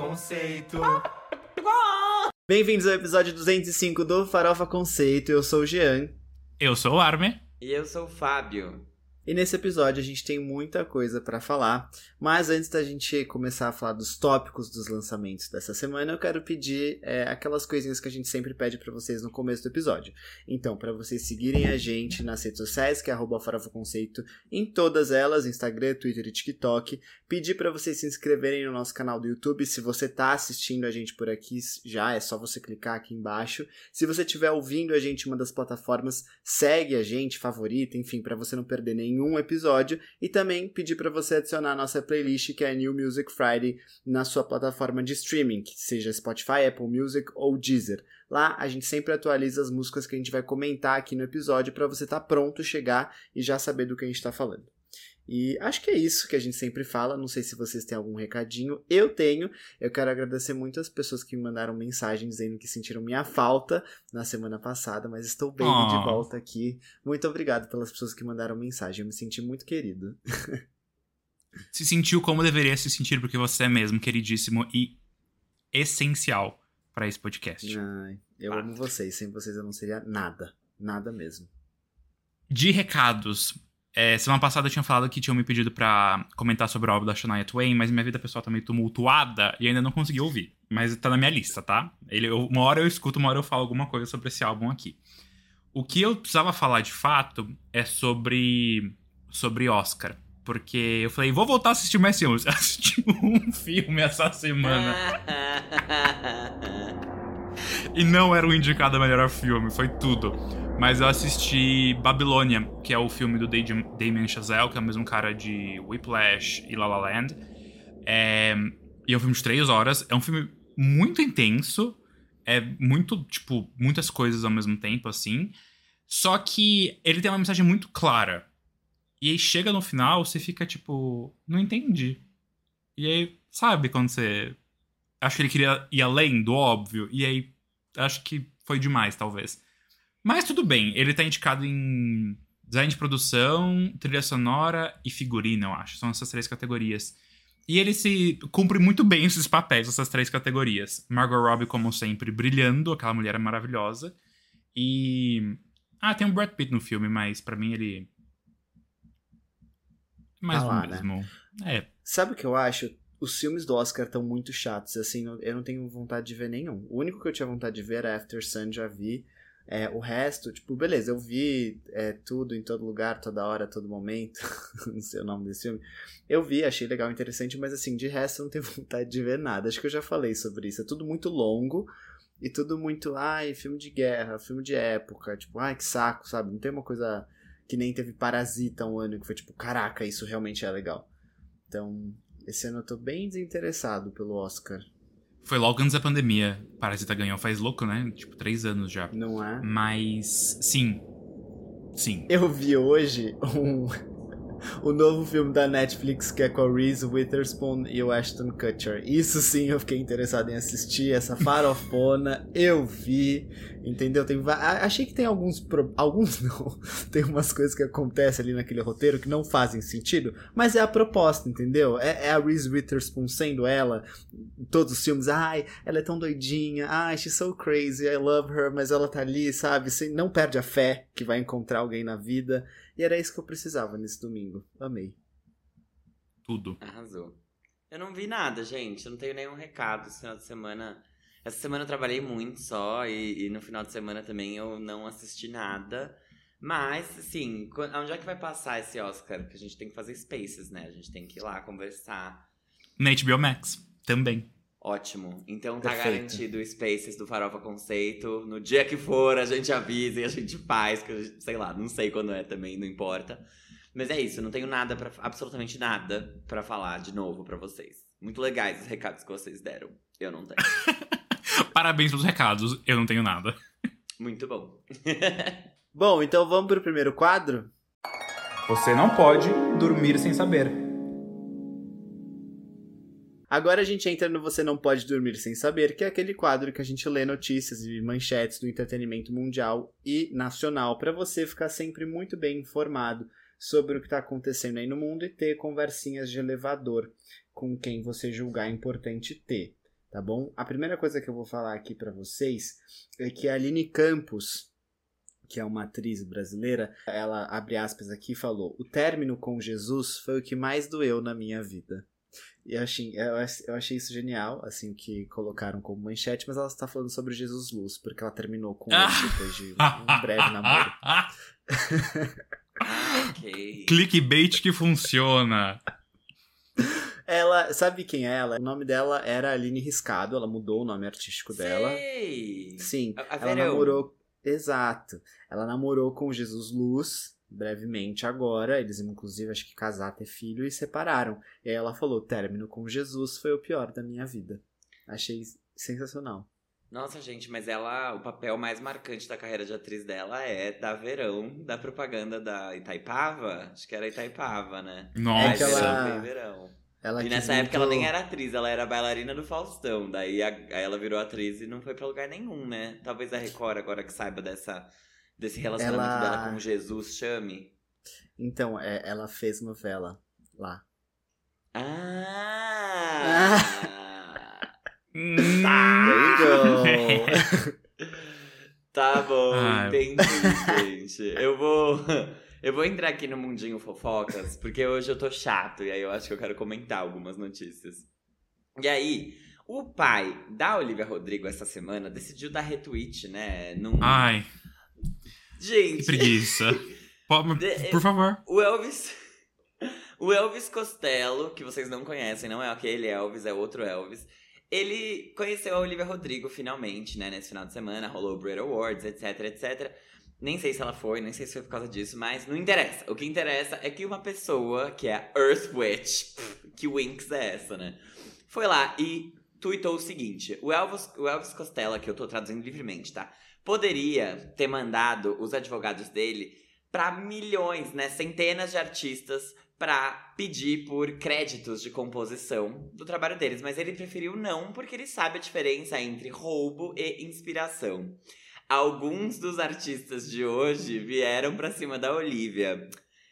Conceito. Bem-vindos ao episódio 205 do Farofa Conceito. Eu sou o Jean. Eu sou o Arme. E eu sou o Fábio. E nesse episódio a gente tem muita coisa para falar, mas antes da gente começar a falar dos tópicos dos lançamentos dessa semana, eu quero pedir é, aquelas coisinhas que a gente sempre pede para vocês no começo do episódio. Então, para vocês seguirem a gente nas redes sociais, que é @farofaconceito, em todas elas, Instagram, Twitter e TikTok, pedir para vocês se inscreverem no nosso canal do YouTube. Se você tá assistindo a gente por aqui, já é só você clicar aqui embaixo. Se você estiver ouvindo a gente em uma das plataformas, segue a gente, favorita, enfim, para você não perder nenhum um episódio e também pedir para você adicionar a nossa playlist que é New Music Friday na sua plataforma de streaming, que seja Spotify, Apple Music ou Deezer. Lá a gente sempre atualiza as músicas que a gente vai comentar aqui no episódio para você estar tá pronto, chegar e já saber do que a gente está falando. E acho que é isso que a gente sempre fala. Não sei se vocês têm algum recadinho. Eu tenho. Eu quero agradecer muito as pessoas que me mandaram mensagem dizendo que sentiram minha falta na semana passada, mas estou bem oh. de volta aqui. Muito obrigado pelas pessoas que mandaram mensagem. Eu me senti muito querido. se sentiu como deveria se sentir, porque você é mesmo queridíssimo e essencial para esse podcast. Ai, eu ah. amo vocês. Sem vocês eu não seria nada. Nada mesmo. De recados, é, semana passada eu tinha falado que tinham me pedido para comentar sobre a obra da Shania Twain, mas minha vida pessoal tá meio tumultuada e ainda não consegui ouvir. Mas tá na minha lista, tá? Ele, eu, uma hora eu escuto, uma hora eu falo alguma coisa sobre esse álbum aqui. O que eu precisava falar de fato é sobre, sobre Oscar. Porque eu falei, vou voltar a assistir mais filmes. Assisti um filme essa semana. e não era o indicado a melhor filme, foi tudo. Mas eu assisti Babylonian, que é o filme do Damien Chazelle, que é o mesmo cara de Whiplash e La La Land. É, e é um filme de três horas. É um filme muito intenso. É muito, tipo, muitas coisas ao mesmo tempo, assim. Só que ele tem uma mensagem muito clara. E aí chega no final, você fica tipo, não entendi. E aí, sabe quando você. Acho que ele queria ir além do óbvio. E aí, acho que foi demais, talvez. Mas tudo bem, ele tá indicado em design de produção, trilha sonora e figurino, eu acho. São essas três categorias. E ele se cumpre muito bem esses papéis, essas três categorias. Margot Robbie, como sempre, brilhando, aquela mulher maravilhosa. E. Ah, tem o um Brad Pitt no filme, mas para mim ele. Mais ah lá, né? mesmo. Né? É. Sabe o que eu acho? Os filmes do Oscar estão muito chatos, assim, eu não tenho vontade de ver nenhum. O único que eu tinha vontade de ver era After Sun, já vi. É, o resto, tipo, beleza, eu vi é, tudo em todo lugar, toda hora, todo momento, não sei o nome desse filme. Eu vi, achei legal, interessante, mas assim, de resto eu não tenho vontade de ver nada. Acho que eu já falei sobre isso. É tudo muito longo e tudo muito, ai, filme de guerra, filme de época, tipo, ai, que saco, sabe? Não tem uma coisa que nem teve Parasita um ano que foi tipo, caraca, isso realmente é legal. Então, esse ano eu tô bem desinteressado pelo Oscar. Foi logo antes da pandemia. Parasita ganhou faz louco, né? Tipo, três anos já. Não é? Mas, sim. Sim. Eu vi hoje um, o novo filme da Netflix que é com a Reese Witherspoon e o Ashton Kutcher. Isso sim eu fiquei interessado em assistir, essa farofona, eu vi, entendeu? Tem, achei que tem alguns, alguns não, tem umas coisas que acontecem ali naquele roteiro que não fazem sentido, mas é a proposta, entendeu? É, é a Reese Witherspoon sendo ela, em todos os filmes, ai, ela é tão doidinha, ai, she's so crazy, I love her, mas ela tá ali, sabe? Não perde a fé que vai encontrar alguém na vida. E era isso que eu precisava nesse domingo. Amei. Tudo. Arrasou. Eu não vi nada, gente. Eu não tenho nenhum recado esse final de semana. Essa semana eu trabalhei muito só e, e no final de semana também eu não assisti nada. Mas, assim, onde é que vai passar esse Oscar? Que a gente tem que fazer spaces, né? A gente tem que ir lá conversar. Na HBO Max, também. Ótimo. Então tá Perfeito. garantido o Spaces do Farofa Conceito. No dia que for, a gente avisa e a gente faz, que gente, sei lá, não sei quando é também, não importa. Mas é isso, não tenho nada para absolutamente nada para falar de novo para vocês. Muito legais os recados que vocês deram. Eu não tenho. Parabéns pelos recados, eu não tenho nada. Muito bom. bom, então vamos pro primeiro quadro? Você não pode dormir sem saber. Agora a gente entra no Você Não Pode Dormir Sem Saber, que é aquele quadro que a gente lê notícias e manchetes do entretenimento mundial e nacional, para você ficar sempre muito bem informado sobre o que está acontecendo aí no mundo e ter conversinhas de elevador com quem você julgar importante ter. tá bom? A primeira coisa que eu vou falar aqui para vocês é que a Aline Campos, que é uma atriz brasileira, ela abre aspas aqui falou: "O término com Jesus foi o que mais doeu na minha vida". E eu achei, eu achei isso genial, assim, que colocaram como manchete, mas ela está falando sobre Jesus Luz, porque ela terminou com ele depois de um breve namoro. ok. Clickbait que funciona. Ela, sabe quem é ela? O nome dela era Aline Riscado, ela mudou o nome artístico dela. Sim, A- a ela Verão. namorou. Exato. Ela namorou com Jesus Luz brevemente agora. Eles, inclusive, acho que casar, ter filho e separaram. E aí ela falou: término com Jesus foi o pior da minha vida. Achei sensacional. Nossa, gente, mas ela, o papel mais marcante da carreira de atriz dela é da Verão, da propaganda da Itaipava. Acho que era Itaipava, né? Nossa. É que ela- Verão. Ela e nessa época ela muito- nem era atriz, ela era bailarina do Faustão. Daí a- ela virou atriz e não foi pra lugar nenhum, né? Talvez a Record, agora que saiba dessa, desse relacionamento Ela- dela com Jesus, chame. Então, é, ela fez novela lá. Ah! Hum. There. Tá bom, Ah. entendi, gente. Eu vou. Eu vou entrar aqui no mundinho fofocas, porque hoje eu tô chato, e aí eu acho que eu quero comentar algumas notícias. E aí, o pai da Olivia Rodrigo essa semana decidiu dar retweet, né? Num... Ai, que Gente, preguiça. Po- De- Por favor. o Elvis. O Elvis Costello, que vocês não conhecem, não é aquele Elvis, é outro Elvis. Ele conheceu a Olivia Rodrigo finalmente, né? Nesse final de semana, rolou o Brit Awards, etc, etc. Nem sei se ela foi, nem sei se foi por causa disso, mas não interessa. O que interessa é que uma pessoa, que é a Earth Witch, que Winx é essa, né? Foi lá e tweetou o seguinte: o Elvis, o Elvis Costello, que eu tô traduzindo livremente, tá? Poderia ter mandado os advogados dele pra milhões, né? Centenas de artistas pra pedir por créditos de composição do trabalho deles, mas ele preferiu não porque ele sabe a diferença entre roubo e inspiração. Alguns dos artistas de hoje vieram pra cima da Olivia.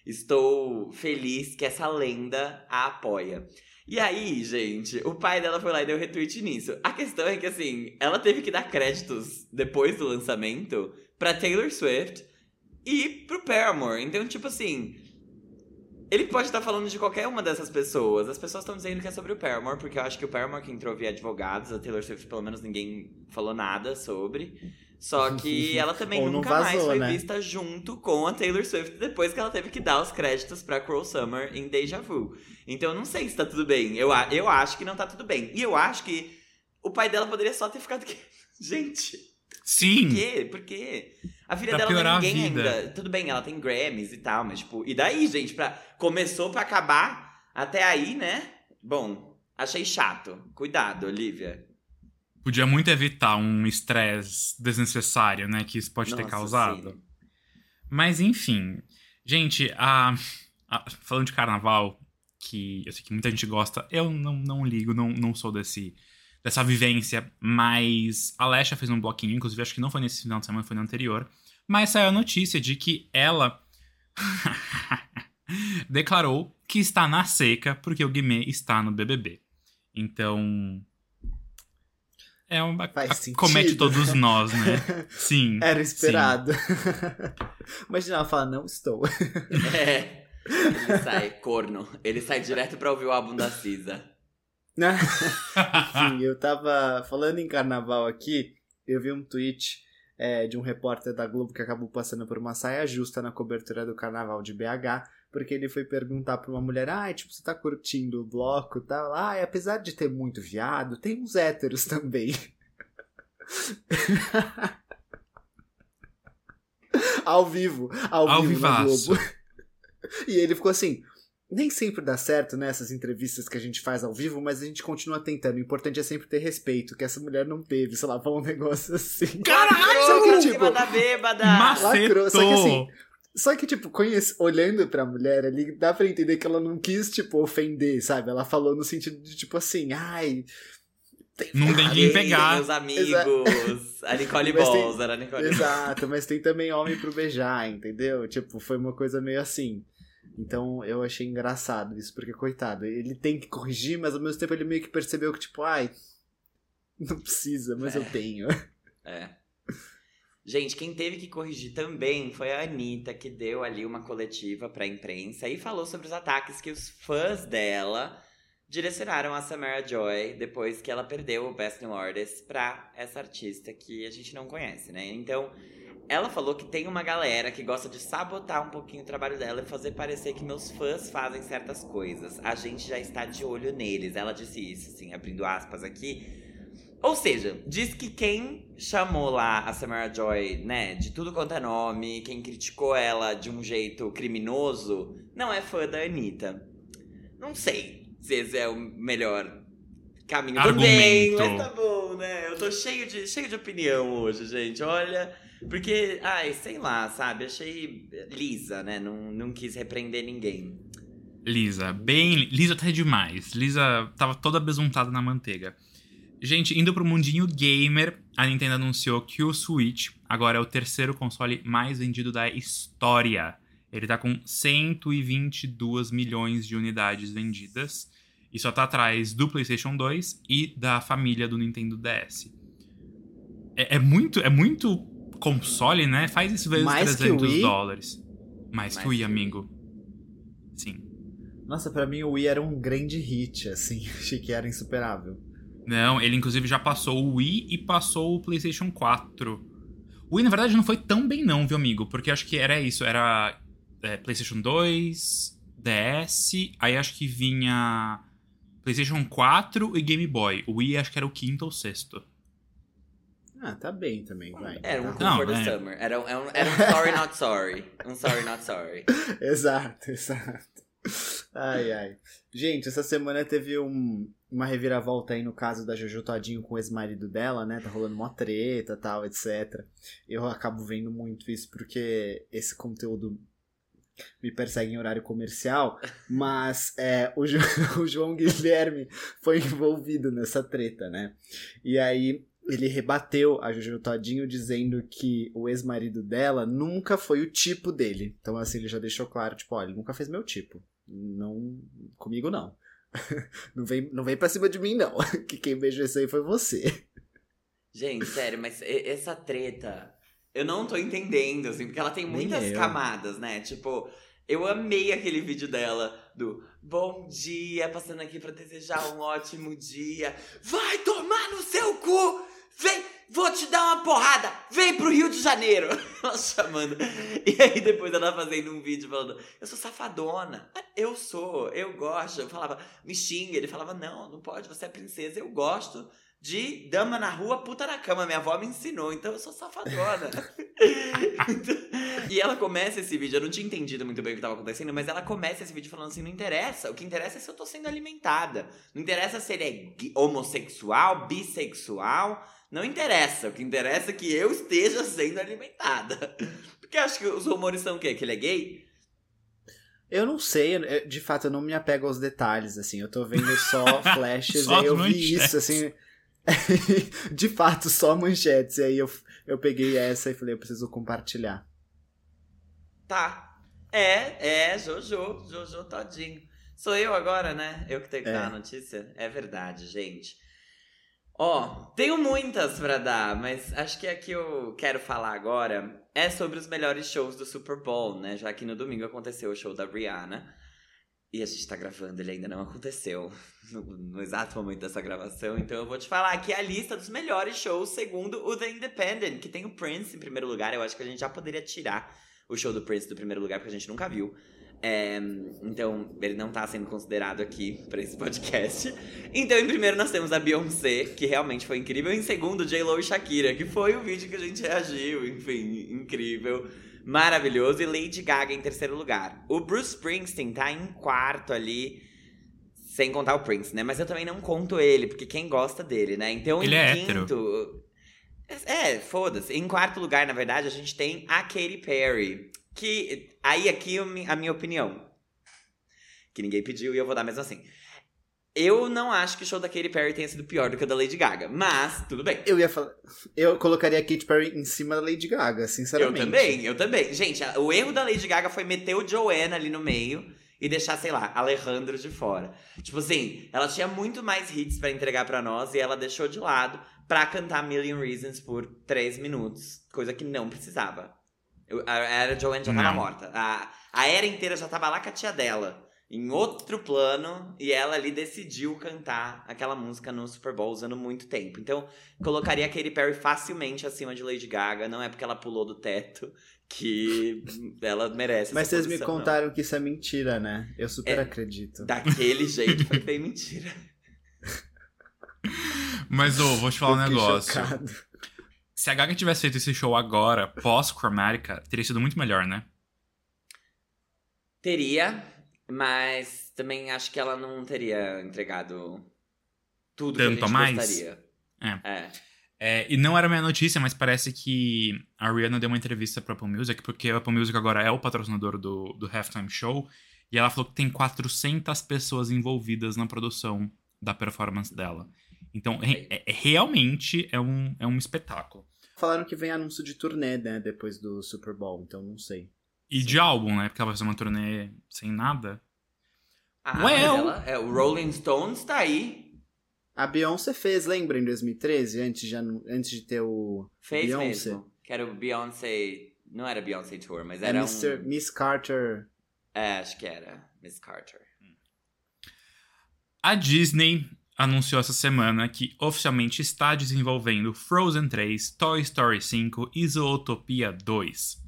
Estou feliz que essa lenda a apoia. E aí, gente, o pai dela foi lá e deu retweet nisso. A questão é que, assim, ela teve que dar créditos depois do lançamento pra Taylor Swift e pro Paramore. Então, tipo assim, ele pode estar falando de qualquer uma dessas pessoas. As pessoas estão dizendo que é sobre o Paramore, porque eu acho que o Paramore que entrou via advogados, a Taylor Swift, pelo menos ninguém falou nada sobre. Só que ela também nunca mais vazou, foi né? vista junto com a Taylor Swift depois que ela teve que dar os créditos pra Cruel Summer em Deja Vu. Então eu não sei se tá tudo bem. Eu, eu acho que não tá tudo bem. E eu acho que o pai dela poderia só ter ficado. Gente, por Sim. quê? Por quê? A filha Pra dela não é ninguém ainda. Tudo bem, ela tem Grammys e tal, mas tipo. E daí, gente, pra... começou pra acabar até aí, né? Bom, achei chato. Cuidado, Olivia. Podia muito evitar um estresse desnecessário, né? Que isso pode ter Nossa, causado. sim. Mas enfim. Gente, a, a- falando de carnaval, que eu sei que muita gente gosta, eu não, não ligo, não, não sou desse, dessa vivência, mas a Lesha fez um bloquinho, inclusive acho que não foi nesse final de semana, foi no anterior. Mas saiu a notícia de que ela declarou que está na seca porque o Guimê está no BBB. Então. É uma. Faz a- comete todos nós, né? Sim. Era esperado. Imagina ela falar, não estou. É. Ele sai, corno. Ele sai direto pra ouvir o álbum da Cisa. Enfim, eu tava falando em carnaval aqui, eu vi um tweet é, de um repórter da Globo que acabou passando por uma saia justa na cobertura do carnaval de BH, porque ele foi perguntar pra uma mulher, ah, tipo, você tá curtindo o bloco e tal? Ah, e apesar de ter muito viado, tem uns héteros também. ao vivo, ao, Ao vivo na vivaço. Globo. E ele ficou assim, nem sempre dá certo nessas entrevistas que a gente faz ao vivo, mas a gente continua tentando. O importante é sempre ter respeito, que essa mulher não teve, sei lá, falou um negócio assim. Caralho! Só que, tipo, cima da bêbada! Lacrou, só que assim! Só que, tipo, conhece, olhando pra mulher ali, dá pra entender que ela não quis, tipo, ofender, sabe? Ela falou no sentido de, tipo assim, ai. tem- Não tem quem pegar. Meus amigos. A Nicole tem- Balls, era a Nicole Balls. Exato, mas tem também homem pro beijar, entendeu? Tipo, foi uma coisa meio assim. Então eu achei engraçado isso, porque, coitado, ele tem que corrigir, mas ao mesmo tempo ele meio que percebeu que, tipo, ai, Não precisa, mas É. eu tenho. É. Gente, quem teve que corrigir também foi a Anitta, que deu ali uma coletiva pra imprensa e falou sobre os ataques que os fãs dela direcionaram a Samara Joy depois que ela perdeu o Best New Artist pra essa artista que a gente não conhece, né? Então, ela falou que tem uma galera que gosta de sabotar um pouquinho o trabalho dela e fazer parecer que meus fãs fazem certas coisas. A gente já está de olho neles. Ela disse isso, assim, abrindo aspas aqui. Ou seja, diz que quem chamou lá a Samara Joy, né, de tudo quanto é nome, quem criticou ela de um jeito criminoso, não é fã da Anitta. Não sei se esse é o melhor caminho também, mas tá bom, né? Eu tô cheio de, cheio de opinião hoje, gente. Olha, porque, ai, sei lá, sabe? Achei lisa, né? Não, não quis repreender ninguém. Lisa, bem. Lisa até demais. Lisa tava toda besuntada na manteiga. Gente, indo pro mundinho gamer, a Nintendo anunciou que o Switch agora é o terceiro console mais vendido da história. Ele tá com 122 milhões de unidades vendidas. E só tá atrás do PlayStation 2 e da família do Nintendo DS. É, é muito, é muito console, né? Faz isso vezes Mais que o 300 Wii? dólares. Mais, Wii, que o Wii. amigo. Sim. Nossa, pra mim o Wii era um grande hit, assim. Achei que era insuperável. Não, ele inclusive já passou o Wii e passou o PlayStation 4. O Wii, na verdade, não foi tão bem, não, viu, amigo? Porque acho que era isso: era é, PlayStation 2, DS, aí acho que vinha PlayStation 4 e Game Boy. O Wii acho que era o quinto ou sexto. Ah, tá bem também, vai. Era um Tá. Cool Não, for the é. Summer. Era, um- era um, era um Sorry Not Sorry. Um Sorry Not Sorry. Exato, exato. Ai, ai. Gente, essa semana teve um, uma reviravolta aí no caso da Jojo Todinho com o ex-marido dela, né? Tá rolando uma treta tal, etc. Eu acabo vendo muito isso porque esse conteúdo me persegue em horário comercial, mas é, o, Jo- o João Guilherme foi envolvido nessa treta, né? E aí ele rebateu a Jojo Todinho dizendo que o ex-marido dela nunca foi o tipo dele. Então, assim, ele já deixou claro, tipo, olha, ele nunca fez meu tipo. Não. Comigo não. não, vem, não vem pra cima de mim, não. que quem beijou isso aí foi você. Gente, sério, mas essa treta, eu não tô entendendo, assim, porque ela tem muitas camadas, né? Tipo, eu amei aquele vídeo dela do Bom dia, passando aqui pra desejar um ótimo dia. Vai tomar no seu cu! Vem, vou te dar uma porrada! Vem pro Rio de Janeiro! Ela chamando. E aí depois ela fazendo um vídeo falando, eu sou safadona. "Ah, Eu sou, eu gosto. Eu falava, me xinga. Ele falava, não, não pode, você é princesa, eu gosto de dama na rua, puta na cama. Minha avó me ensinou, então eu sou safadona. e ela começa esse vídeo, eu não tinha entendido muito bem o que tava acontecendo, mas ela começa esse vídeo falando assim: não interessa, o que interessa é se eu tô sendo alimentada. Não interessa se ele é homossexual, bissexual. Não interessa. O que interessa é que eu esteja sendo alimentada. Porque acho que os rumores são o quê? Que ele é gay? Eu não sei, eu- de fato, eu não me apego aos detalhes, assim. Eu tô vendo só flashes, Só e eu vi manchetes. isso, assim. de fato, só manchetes. E aí eu, eu peguei essa e falei, eu preciso compartilhar. Tá. É, é, Jojo, Jojo todinho. Sou eu agora, né? Eu que tenho que É. dar a notícia? É verdade, gente. Ó, tenho muitas pra dar, mas acho que a que eu quero falar agora é sobre os melhores shows do Super Bowl, né? Já que no domingo aconteceu o show da Rihanna. E a gente tá gravando, ele ainda não aconteceu no, no exato momento dessa gravação. Então eu vou te falar aqui a lista dos melhores shows segundo o The Independent, que tem o Prince em primeiro lugar. Eu acho que a gente já poderia tirar o show do Prince do primeiro lugar, porque a gente nunca viu. É, então, ele não tá sendo considerado aqui pra esse podcast. Então, em primeiro, nós temos a Beyoncé, que realmente foi incrível. Em segundo, J-Lo e Shakira, que foi o vídeo que a gente reagiu. Enfim, incrível. Maravilhoso. E Lady Gaga em terceiro lugar. O Bruce Springsteen tá em quarto ali. Sem contar o Prince, né? Mas eu também não conto ele, porque quem gosta dele, né? Então, Ele em é quinto. É, foda-se. Em quarto lugar, na verdade, a gente tem a Katy Perry. Que. Aí aqui eu a minha opinião. Que ninguém pediu e eu vou dar mesmo assim. Eu não acho que o show da Katy Perry tenha sido pior do que o da Lady Gaga, mas tudo bem. Eu ia falar. Eu colocaria a Katy Perry em cima da Lady Gaga, Eu sinceramente. também, eu também. Gente, o erro da Lady Gaga foi meter o Joanna ali no meio e deixar, sei lá, Alejandro de fora. Tipo assim, ela tinha muito mais hits para entregar para nós e ela deixou de lado pra cantar Million Reasons por três minutos, coisa que não precisava. Eu, a era Joanne já tava Não. morta. A, a era inteira já tava lá com a tia dela. Em outro plano, e ela ali decidiu cantar aquela música no Super Bowl usando muito tempo. Então, colocaria a Katy Perry facilmente acima de Lady Gaga. Não é porque ela pulou do teto que ela merece. Mas vocês me posição, não. contaram que isso é mentira, né? Eu super É, acredito. Daquele jeito foi bem mentira. Mas, ô, vou te falar um fiquei negócio. chocado. Se a Gaga tivesse feito esse show agora, pós-Chromatica, teria sido muito melhor, né? Teria, mas também acho que ela não teria entregado tudo que a Tanto gente mais? gostaria. É. É. É, e não era minha notícia, mas parece que a Rihanna deu uma entrevista pra Apple Music, porque a Apple Music agora é o patrocinador do, do Halftime Show, e ela falou que tem 400 pessoas envolvidas na produção da performance dela. Então, re- é- é- realmente é um, é um espetáculo. Falaram que vem anúncio de turnê, né? Depois do Super Bowl, então não sei. E de álbum, né? Porque ela vai fazer uma turnê sem nada. Ah, Well. mas ela, é, o Rolling Stones tá aí. A Beyoncé fez, lembra, em 2013, antes de, antes de ter o. Fez Beyoncé. mesmo. Que era o Beyoncé. Não era Beyoncé Tour, mas É era Mr. um. Miss Carter. É, acho que era. Miss Carter. A Disney anunciou essa semana que oficialmente está desenvolvendo Frozen 3, Toy Story 5 e Zootopia 2.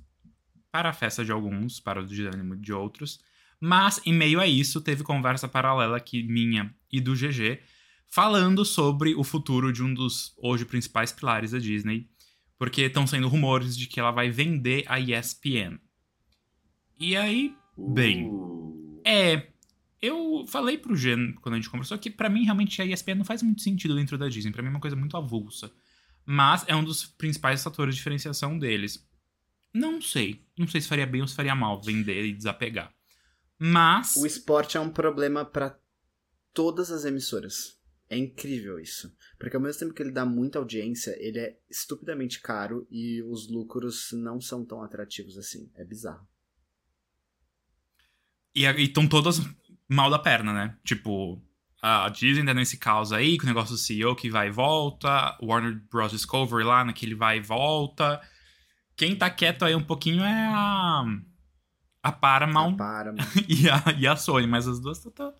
Para a festa de alguns, para o desânimo de outros. Mas, em meio a isso, teve conversa paralela aqui minha e do GG, falando sobre o futuro de um dos hoje principais pilares da Disney, porque estão saindo rumores de que ela vai vender a ESPN. E aí, Bem. Uh. é, eu falei pro Gen quando a gente conversou que pra mim realmente a ESPN não faz muito sentido dentro da Disney, Pra mim é uma coisa muito avulsa. Mas é um dos principais fatores de diferenciação deles. Não sei, não sei se faria bem ou se faria mal vender e desapegar. Mas O esporte é um problema pra todas as emissoras. É incrível isso. Porque ao mesmo tempo que ele dá muita audiência, ele é estupidamente caro e os lucros não são tão atrativos assim. É bizarro. E estão todas mal da perna, né? Tipo, a Disney tá nesse caos aí, com o negócio do CEO que vai e volta, Warner Bros. Discovery lá, naquele vai e volta. Quem tá quieto aí um pouquinho é a. A Paramount Para, mano. e, a, e a Sony, mas as duas estão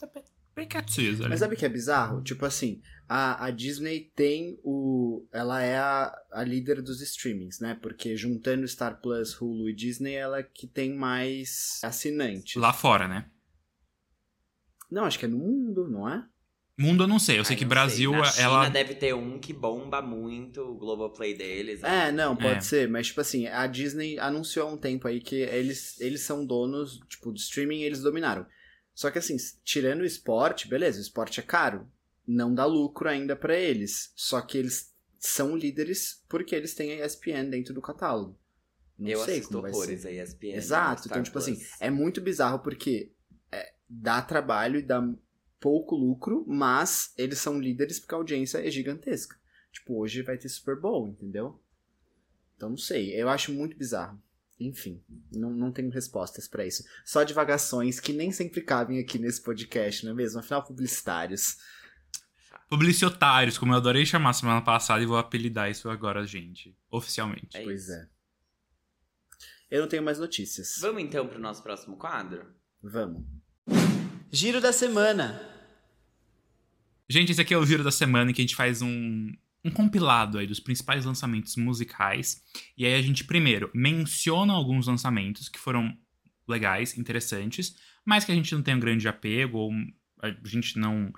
bem quietinhas. Mas sabe o que é bizarro? Tipo assim, a, a Disney tem o. Ela é a, a líder dos streamings, né? Porque juntando Star Plus, Hulu e Disney, ela é que tem mais assinantes. Lá fora, né? Não, acho que é no mundo, não é? Mundo eu não sei, eu sei Ai, que Brasil, Na China ela. deve ter um que bomba muito o Globoplay deles. né? É, não, pode É. ser, mas tipo assim, a Disney anunciou há um tempo aí que eles, eles são donos, tipo, do streaming eles dominaram. Só que assim, tirando o esporte, beleza, o esporte é caro, não dá lucro ainda pra eles. Só que eles são líderes porque eles têm a ESPN dentro do catálogo. Não Eu sei assisto horrores ser. a ESPN. Exato, então tipo assim, Plus. é muito bizarro porque é, dá trabalho e dá pouco lucro, mas eles são líderes porque a audiência é gigantesca. Tipo, hoje vai ter Super Bowl, entendeu? Então não sei, eu acho muito bizarro. Enfim, não, não tenho respostas pra isso. Só divagações que nem sempre cabem aqui nesse podcast, não é mesmo? Afinal, publicitários. Publicitários, como eu adorei chamar semana passada e vou apelidar isso agora, gente. Oficialmente. É pois é. Eu não tenho mais notícias. Vamos então pro nosso próximo quadro? Vamos. Giro da semana. Gente, esse aqui é o Giro da Semana em que a gente faz um, um compilado aí dos principais lançamentos musicais. E aí a gente, primeiro, menciona alguns lançamentos que foram legais, interessantes, mas que a gente não tem um grande apego, ou a gente não.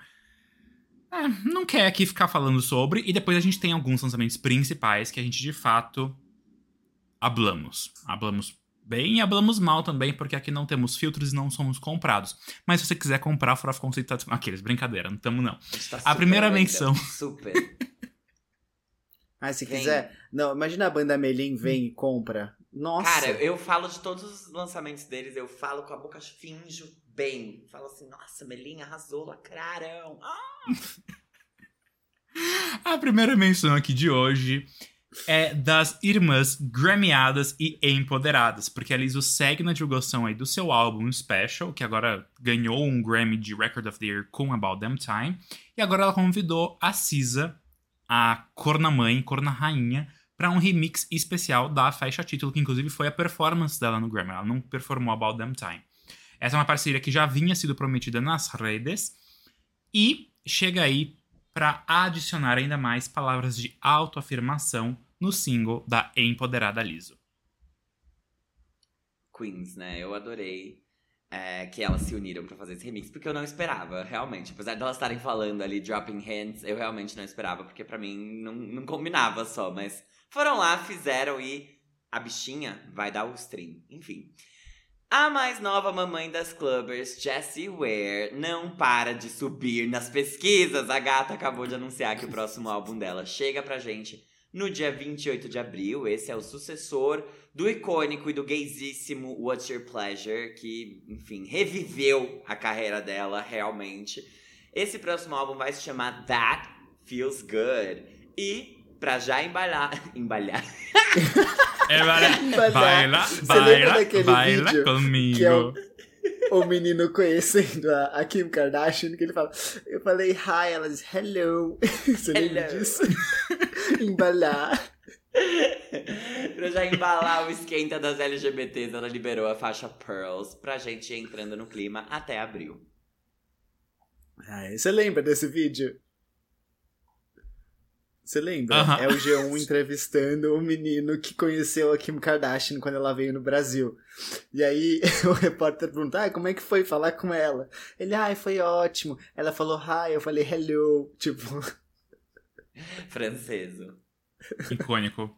é, não quer aqui ficar falando sobre. E depois a gente tem alguns lançamentos principais que a gente de fato hablamos. Hablamos bem e hablamos mal também, porque aqui não temos filtros e não somos comprados. Mas se você quiser comprar, Fora Conceito tá. Aqueles, brincadeira, não estamos não. A, gente tá A super primeira menção. Super. Mas se Vem. quiser. Não, imagina a banda Melim vem e compra. Nossa. Cara, eu falo de todos os lançamentos deles, eu falo com a boca, finjo bem. Falo assim, nossa, Melinha arrasou, lacraram. Ah! A primeira menção aqui de hoje é das irmãs Grammyadas e Empoderadas, porque a Lizzo segue na divulgação aí do seu álbum Special, que agora ganhou um Grammy de Record of the Year com About Them Time, e agora ela convidou a Cisa, a Corna Mãe, Corna Rainha, para um remix especial da faixa título, que inclusive foi a performance dela no Grammy, ela não performou About Them Time. Essa é uma parceria que já vinha sido prometida nas redes e chega aí para adicionar ainda mais palavras de autoafirmação no single da empoderada Liso. Queens, né? Eu adorei é, que elas se uniram para fazer esse remix, porque eu não esperava, realmente. Apesar de elas estarem falando ali, dropping hands, eu realmente não esperava, porque para mim não, não combinava só, mas foram lá, fizeram e a bichinha vai dar o stream. Enfim. A mais nova mamãe das clubbers, Jessie Ware, não para de subir nas pesquisas. A gata acabou de anunciar que o próximo álbum dela chega pra gente no dia 28 de abril. Esse é o sucessor do icônico e do gaysíssimo What's Your Pleasure, que, enfim, reviveu a carreira dela realmente. Esse próximo álbum vai se chamar That Feels Good. E, pra já embalhar. embalhar. É, baila, Embalhar. baila, Você baila, lembra daquele baila vídeo comigo. que é o- o menino conhecendo a, a Kim Kardashian, que ele fala, eu falei hi, ela diz hello. Você lembra Hello. disso? Embalar. pra já embalar o esquenta das LGBTs, ela liberou a faixa Pearls pra gente ir entrando no clima até abril. Ai, você lembra desse vídeo? Você lembra? Aham. É o G1 entrevistando o menino que conheceu a Kim Kardashian quando ela veio no Brasil. E aí o repórter pergunta, ah, como é que foi falar com ela? Ele, ai, foi ótimo. Ela falou hi, eu falei hello. Tipo, Franceso. Icônico.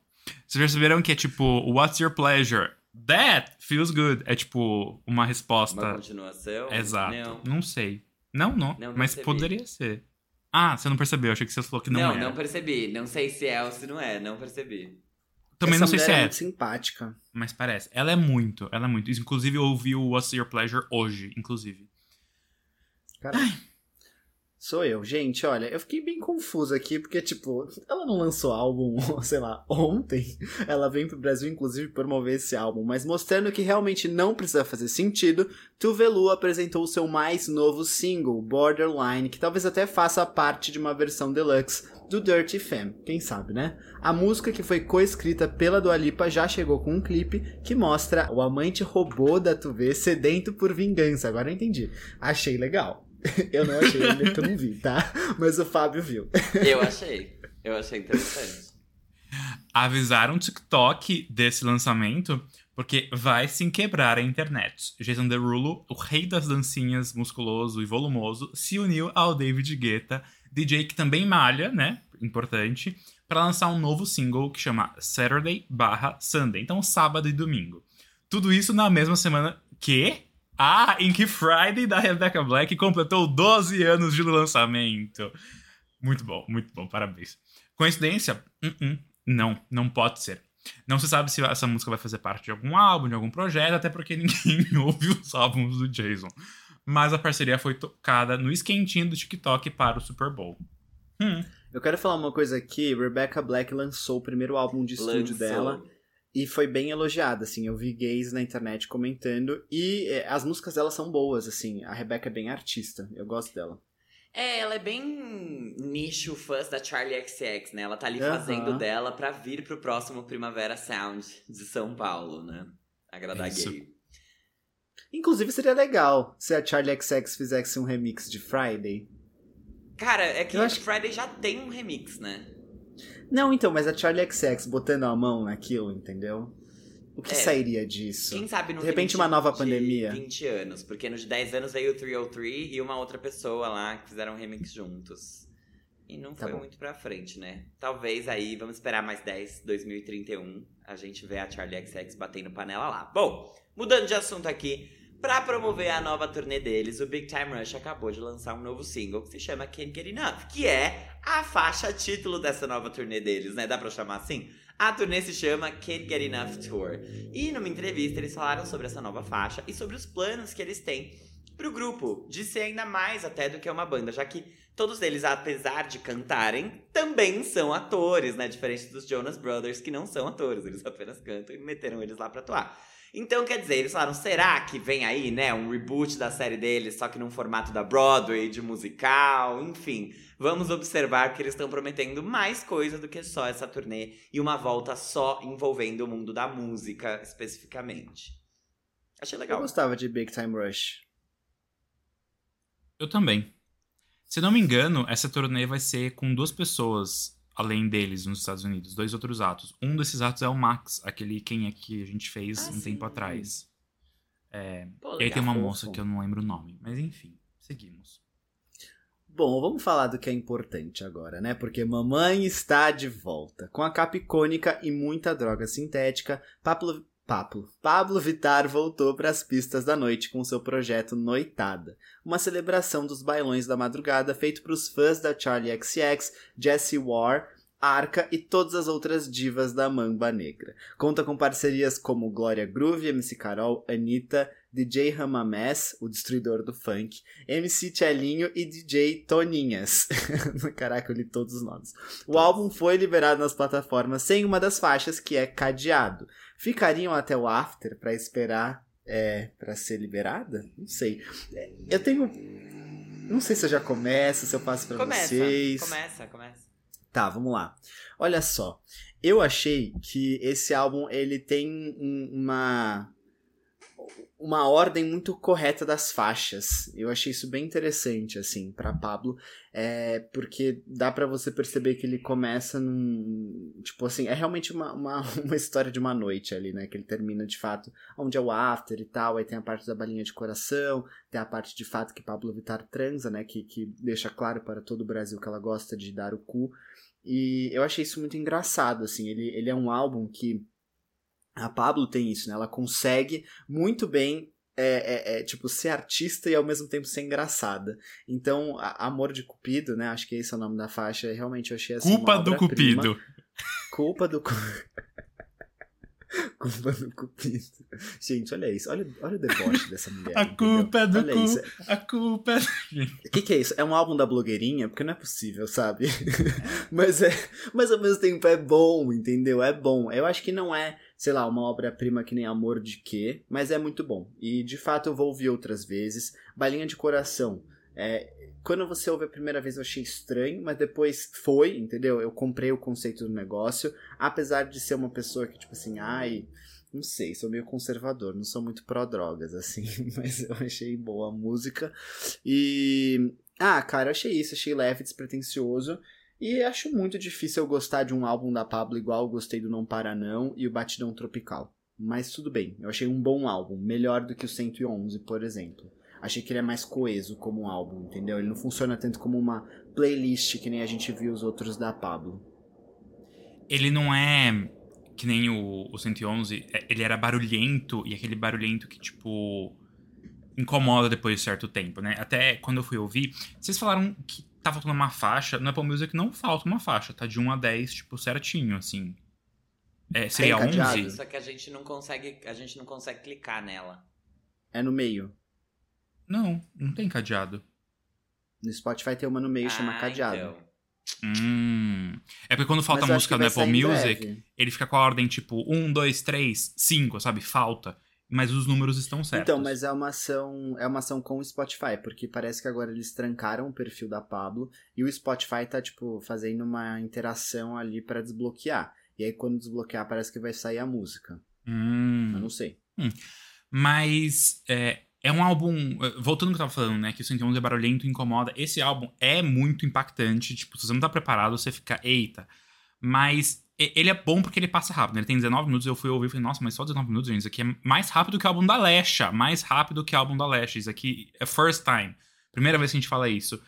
Vocês perceberam que é tipo, what's your pleasure? That feels good. É tipo uma resposta. Uma continuação? Exato. Não. Não sei. Não, não. Não, não mas percebi. poderia ser. Ah, você não percebeu. Achei que você falou que não, Não, era. não percebi. Não sei se é ou se não é. Não percebi. Também essa não sei se mulher é, muito simpática. mas parece. Ela é muito, ela é muito. Inclusive, eu ouvi o What's Your Pleasure hoje, inclusive. Cara, sou eu. Gente, olha, eu fiquei bem confuso aqui, porque, tipo, ela não lançou álbum, sei lá, ontem. Ela vem pro Brasil, inclusive, promover esse álbum. Mas mostrando que realmente não precisa fazer sentido, Tuvelu apresentou o seu mais novo single, Borderline, que talvez até faça parte de uma versão deluxe do Dirty Femme, quem sabe, né? A música que foi coescrita pela Dua Lipa já chegou com um clipe que mostra o amante robô da Tuve sedento por vingança. Agora eu entendi. Achei legal. Eu não achei ainda que eu não vi, tá? Mas o Fábio viu. Eu achei. Eu achei interessante. Avisaram o TikTok desse lançamento porque vai se quebrar a internet. Jason Derulo, o rei das dancinhas musculoso e volumoso, se uniu ao David Guetta, DJ que também malha, né? Importante, para lançar um novo single que chama Saturday barra Sunday. Então, sábado e domingo. Tudo isso na mesma semana que. Ah, em que Friday da Rebecca Black completou 12 anos de lançamento. Muito bom, muito bom, parabéns. Coincidência? Uh-uh. Não, não pode ser. Não se sabe se essa música vai fazer parte de algum álbum, de algum projeto, até porque ninguém ouve os álbuns do Jason. Mas a parceria foi tocada no esquentinho do TikTok para o Super Bowl. Hum. Eu quero falar uma coisa aqui. Rebecca Black lançou o primeiro álbum de estúdio Lançou. dela. E foi bem elogiada, assim. Eu vi gays na internet comentando. E é, as músicas dela são boas, assim. A Rebecca é bem artista. Eu gosto dela. É, ela é bem nicho fãs da Charlie XX, né? Ela tá ali Aham. fazendo dela pra vir pro próximo Primavera Sound de São Paulo, né? Agradar Isso. gay. Inclusive, seria legal se a Charlie XX fizesse um remix de Friday. Cara, é que Eu acho que- Friday já tem um remix, né? Não, então, mas a Charlie XX botando a mão naquilo, entendeu? O que É. sairia disso? Quem sabe no De repente, uma nova de pandemia. 20 anos, porque nos de 10 anos veio o 303 e uma outra pessoa lá que fizeram um remix juntos. E não Tá foi bom. muito pra frente, né? Talvez aí, vamos esperar mais 10, 2031, a gente vê a Charlie XX batendo panela lá. Bom, mudando de assunto aqui, pra promover a nova turnê deles, o Big Time Rush acabou de lançar um novo single que se chama Can't Get Enough, que é a faixa título dessa nova turnê deles, né? Dá pra chamar assim? A turnê se chama Can't Get Enough Tour. E numa entrevista eles falaram sobre essa nova faixa e sobre os planos que eles têm pro grupo, de ser ainda mais até do que uma banda, já que todos eles, apesar de cantarem, também são atores, né? Diferente dos Jonas Brothers, que não são atores, eles apenas cantam e meteram eles lá pra atuar. Então, quer dizer, eles falaram, será que vem aí, né, um reboot da série deles, só que num formato da Broadway, de musical, enfim. Vamos observar que eles estão prometendo mais coisa do que só essa turnê e uma volta só envolvendo o mundo da música, especificamente. Achei legal. Eu gostava de Big Time Rush. Eu também. Se não me engano, essa turnê vai ser com duas pessoas além deles nos Estados Unidos, dois outros atos. Um desses atos é o Max, aquele quem é que a gente fez Ah, um sim. tempo atrás. É, Pô, e aí tem uma fofo. moça que eu não lembro o nome, mas enfim, seguimos. Bom, vamos falar do que é importante agora, né? Porque mamãe está de volta. Com a capa icônica e muita droga sintética, Pablo, Pablo, Pablo Vittar voltou para as pistas da noite com seu projeto Noitada, uma celebração dos bailões da madrugada feito para os fãs da Charlie XX, Jessie War, Arca e todas as outras divas da Mamba Negra. Conta com parcerias como Glória Groove, MC Carol, Anitta, DJ Ramamés, o destruidor do funk, MC Tchelinho e DJ Toninhas. Caraca, eu li todos os nomes. O álbum foi liberado nas plataformas sem uma das faixas, que é Cadeado. Ficariam até o after pra esperar é, para ser liberada? Não sei. É, Eu tenho. Não sei se eu já começo, se eu passo pra Começa, vocês. começa, começa. Tá, vamos lá. Olha só, eu achei que esse álbum ele tem um- uma uma ordem muito correta das faixas. Eu achei isso bem interessante assim para Pablo, é, porque dá pra você perceber que ele começa num tipo assim é realmente uma, uma, uma história de uma noite ali, né? Que ele termina de fato onde é o after e tal. Aí tem a parte da balinha de coração, tem a parte de fato que Pablo Vittar transa, né? Que, que deixa claro para todo o Brasil que ela gosta de dar o cu. E eu achei isso muito engraçado, assim. Ele, ele é um álbum que. A Pablo tem isso, né? Ela consegue muito bem. É, é- é, tipo, ser artista e ao mesmo tempo ser engraçada. Então, a- Amor de Cupido, né? Acho que esse é o nome da faixa. Realmente eu achei assim. Culpa do. Cupido. Culpa do. cu- Culpa do Cupido. Gente, olha isso. Olha, olha o deboche dessa mulher. A entendeu? culpa é do Olha cu. isso. A culpa é. O que, que é isso? É um álbum da blogueirinha? Porque não é possível, sabe? mas, é, mas ao mesmo tempo é bom, entendeu? É bom. Eu acho que não é, sei lá, uma obra-prima que nem Amor de Quê, mas é muito bom. E de fato eu vou ouvir outras vezes. Balinha de Coração. É, quando você ouve a primeira vez eu achei estranho, mas depois foi, entendeu? Eu comprei o conceito do negócio. Apesar de ser uma pessoa que, tipo assim, ai. Não sei, sou meio conservador, não sou muito pró-drogas, assim, mas eu achei boa a música. E. Ah, cara, eu achei isso, achei leve, despretensioso. E acho muito difícil eu gostar de um álbum da Pablo igual eu gostei do Não Para Não e o Batidão Tropical. Mas tudo bem, eu achei um bom álbum, melhor do que o 111, por exemplo. Achei que ele é mais coeso como um álbum, entendeu? Ele não funciona tanto como uma playlist que nem a gente viu os outros da Pablo. Ele não é que nem o, o 111, é- ele era barulhento, e aquele barulhento que, tipo, incomoda depois de certo tempo, né? Até quando eu fui ouvir, vocês falaram que tá faltando uma faixa, no Apple Music não falta uma faixa, tá de 1 a 10, tipo, certinho, assim. É, seria Tem cadeado? 11? Só que a gente não consegue, a gente não consegue clicar nela. É no meio. Não, não tem cadeado. No Spotify tem uma no meio, chama Ah, Cadeado. então. Hum. É porque quando falta música no Apple Music, breve. ele fica com a ordem tipo 1, 2, 3, 5, sabe? Falta. Mas os números estão certos. Então, mas é uma ação, é uma ação com o Spotify, porque parece que agora eles trancaram o perfil da Pablo e o Spotify tá tipo fazendo uma interação ali pra desbloquear. E aí quando desbloquear parece que vai sair a música. Hum. Eu não sei. Mas é, é um álbum. eh, Voltando ao que eu tava falando, né? Que o 111 é barulhento incomoda. Esse álbum é muito impactante. Tipo, se você não tá preparado, você fica, eita. Mas ele é bom porque ele passa rápido. né? Ele tem 19 minutos. Eu fui ouvir e falei, nossa, mas só 19 minutos, gente. Isso aqui é mais rápido que o álbum da Lesha. Mais rápido que o álbum da Lesha. Isso aqui é first time. Primeira vez que a gente fala isso.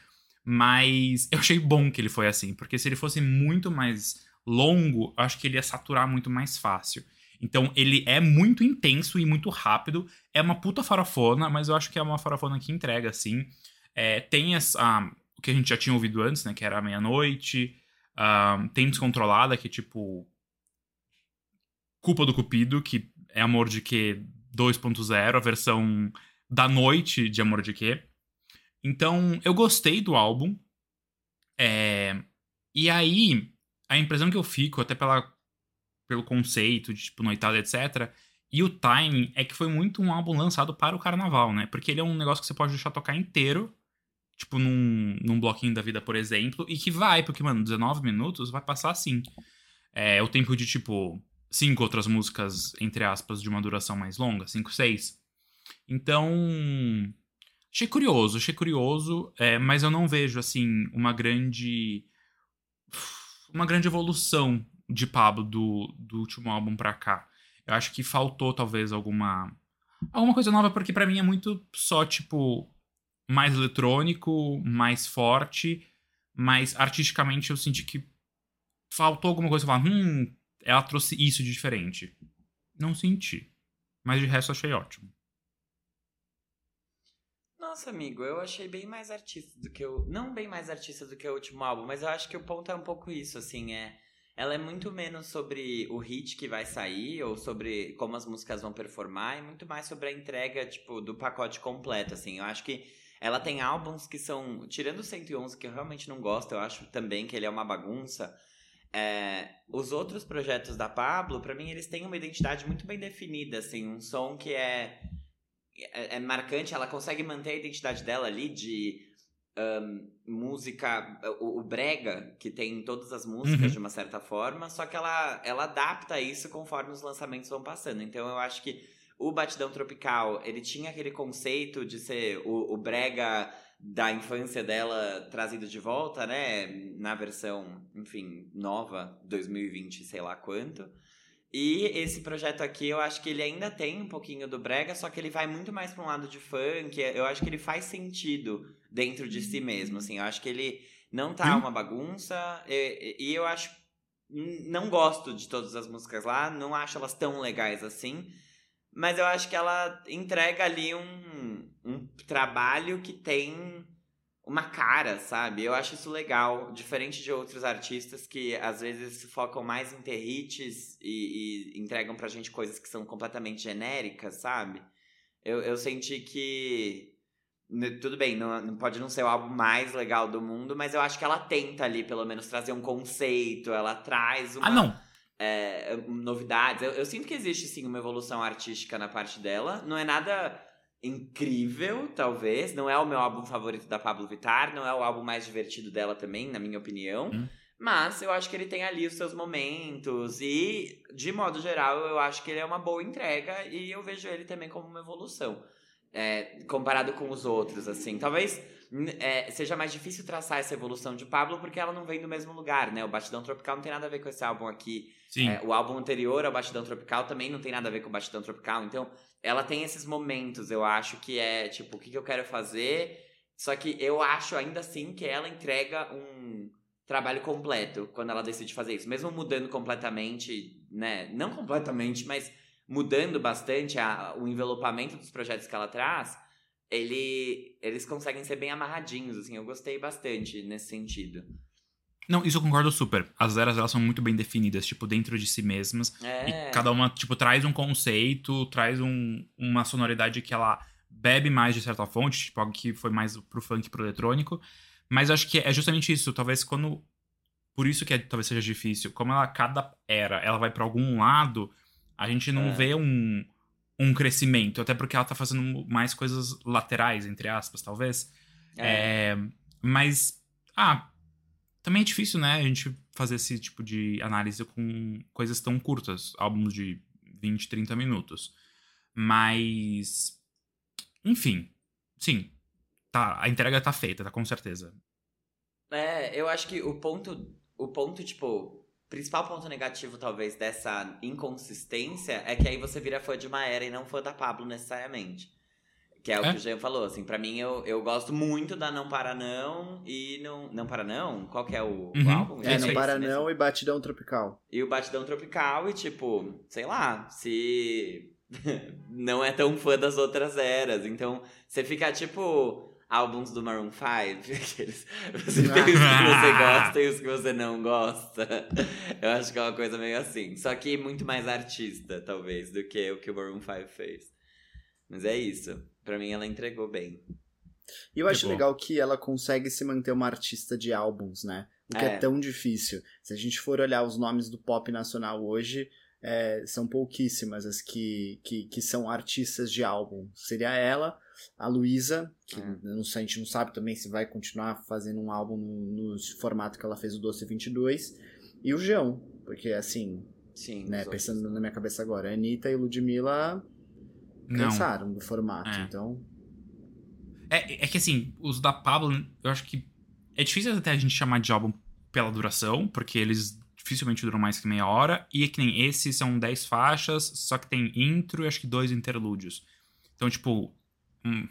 Mas eu achei bom que ele foi assim. Porque se ele fosse muito mais longo, eu acho que ele ia saturar muito mais fácil. Então ele é muito intenso e muito rápido. É uma puta farofona, mas eu acho que é uma farofona que entrega, assim. É, tem essa, ah, o que a gente já tinha ouvido antes, né? Que era meia-noite. Tem Descontrolada, que é tipo. Culpa do Cupido, que é amor de que 2.0, a versão da noite de Amor de Quê. Então, eu gostei do álbum. É... E aí, a impressão que eu fico, até pela, pelo conceito de, tipo, noitada, etc., e o timing é que foi muito um álbum lançado para o carnaval, né? Porque ele é um negócio que você pode deixar tocar inteiro, tipo num, num bloquinho da vida, por exemplo, e que vai, porque, mano, 19 minutos vai passar assim. É o tempo de, tipo, cinco outras músicas, entre aspas, de uma duração mais longa, cinco, seis. Então, achei curioso, achei curioso, é, mas eu não vejo, assim, uma grande. Uma grande evolução de Pablo do, do último álbum pra cá. Eu acho que faltou talvez alguma alguma coisa nova porque para mim é muito só tipo mais eletrônico, mais forte, mas artisticamente eu senti que faltou alguma coisa, falar, hum, ela trouxe isso de diferente. Não senti. Mas de resto achei ótimo. Nossa, amigo, eu achei bem mais artista do que o. Não bem mais artista do que o último álbum, mas eu acho que o ponto é um pouco isso, assim, é ela é muito menos sobre o hit que vai sair ou sobre como as músicas vão performar e muito mais sobre a entrega, tipo, do pacote completo, assim. Eu acho que ela tem álbuns que são, tirando o 111, que eu realmente não gosto, eu acho também que ele é uma bagunça. É, os outros projetos da Pablo, para mim, eles têm uma identidade muito bem definida, assim, um som que é, é, é marcante, ela consegue manter a identidade dela ali de um, música, o, o, brega, que tem em todas as músicas uhum. de uma certa forma, só que ela, ela adapta isso conforme os lançamentos vão passando. Então eu acho que o Batidão Tropical, ele tinha aquele conceito de ser o, o brega da infância dela trazido de volta, né? Na versão, enfim, nova, 2020, sei lá quanto. E esse projeto aqui, eu acho que ele ainda tem um pouquinho do brega, só que ele vai muito mais para um lado de funk. Eu acho que ele faz sentido dentro de si mesmo, assim. Eu acho que ele não tá uma bagunça e, e eu acho não gosto de todas as músicas lá, não acho elas tão legais assim, mas eu acho que ela entrega ali um, um trabalho que tem uma cara, sabe? Eu acho isso legal, diferente de outros artistas que às vezes focam mais em ter hits e, e entregam pra gente coisas que são completamente genéricas, sabe? Eu, eu senti que. Tudo bem, não pode não ser o álbum mais legal do mundo, mas eu acho que ela tenta ali, pelo menos, trazer um conceito, ela traz uma. Ah, não! É, novidades. Eu, eu sinto que existe sim uma evolução artística na parte dela. Não é nada incrível, talvez. Não é o meu álbum favorito da Pablo Vittar, não é o álbum mais divertido dela também, na minha opinião. Hum. Mas eu acho que ele tem ali os seus momentos e, de modo geral, eu acho que ele é uma boa entrega e eu vejo ele também como uma evolução. É, comparado com os outros, assim. Talvez é, seja mais difícil traçar essa evolução de Pablo porque ela não vem do mesmo lugar, né? O Batidão Tropical não tem nada a ver com esse álbum aqui. É, o álbum anterior ao Batidão Tropical também não tem nada a ver com o Batidão Tropical. Então, ela tem esses momentos, eu acho, que é tipo, o que, que eu quero fazer. Só que eu acho ainda assim que ela entrega um trabalho completo quando ela decide fazer isso. Mesmo mudando completamente, né? Não completamente, mas mudando bastante a, o envelopamento dos projetos que ela traz, ele, eles conseguem ser bem amarradinhos, assim. Eu gostei bastante nesse sentido. Não, isso eu concordo super. As eras elas são muito bem definidas, tipo, dentro de si mesmas. É. E cada uma, tipo, traz um conceito, traz um, uma sonoridade que ela bebe mais de certa fonte, tipo, algo que foi mais pro funk pro eletrônico. Mas acho que é justamente isso. Talvez quando. Por isso que é, talvez seja difícil. Como ela, cada era, ela vai para algum lado, a gente não é. vê um, um crescimento. Até porque ela tá fazendo mais coisas laterais, entre aspas, talvez. É. é mas. Ah, também é difícil, né, a gente fazer esse tipo de análise com coisas tão curtas, álbuns de 20, 30 minutos. Mas. Enfim. Sim. Tá, a entrega tá feita, tá com certeza. É, eu acho que o ponto. O ponto, tipo. Principal ponto negativo, talvez, dessa inconsistência é que aí você vira fã de uma era e não fã da Pablo necessariamente. Que é o é? que o Jean falou, assim, pra mim eu, eu gosto muito da Não Para Não e Não, não Para Não, qual que é o, uhum. o álbum? É, Não Para Não mesmo. e Batidão Tropical. E o Batidão Tropical e tipo, sei lá, se não é tão fã das outras eras, então você fica tipo álbuns do Maroon 5, aqueles, você tem os que você gosta e os que você não gosta. Eu acho que é uma coisa meio assim, só que muito mais artista, talvez, do que o que o Maroon 5 fez. Mas é isso. Pra mim, ela entregou bem. E eu acho legal que ela consegue se manter uma artista de álbuns, né? O que é. é tão difícil. Se a gente for olhar os nomes do pop nacional hoje, é, são pouquíssimas as que, que, que, são artistas de álbum. Seria ela, a Luísa, que é. não, a gente não sabe também se vai continuar fazendo um álbum no, no formato que ela fez o Doce 22, e o João, porque assim, Sim, né, pensando outros. na minha cabeça agora, a Anitta e Ludmilla cansaram do formato, é. então... É, é que assim, os da Pablo, eu acho que é difícil até a gente chamar de álbum pela duração, porque eles dificilmente duram mais que meia hora. E é que nem esse são 10 faixas, só que tem intro e acho que dois interlúdios. Então, tipo, hum,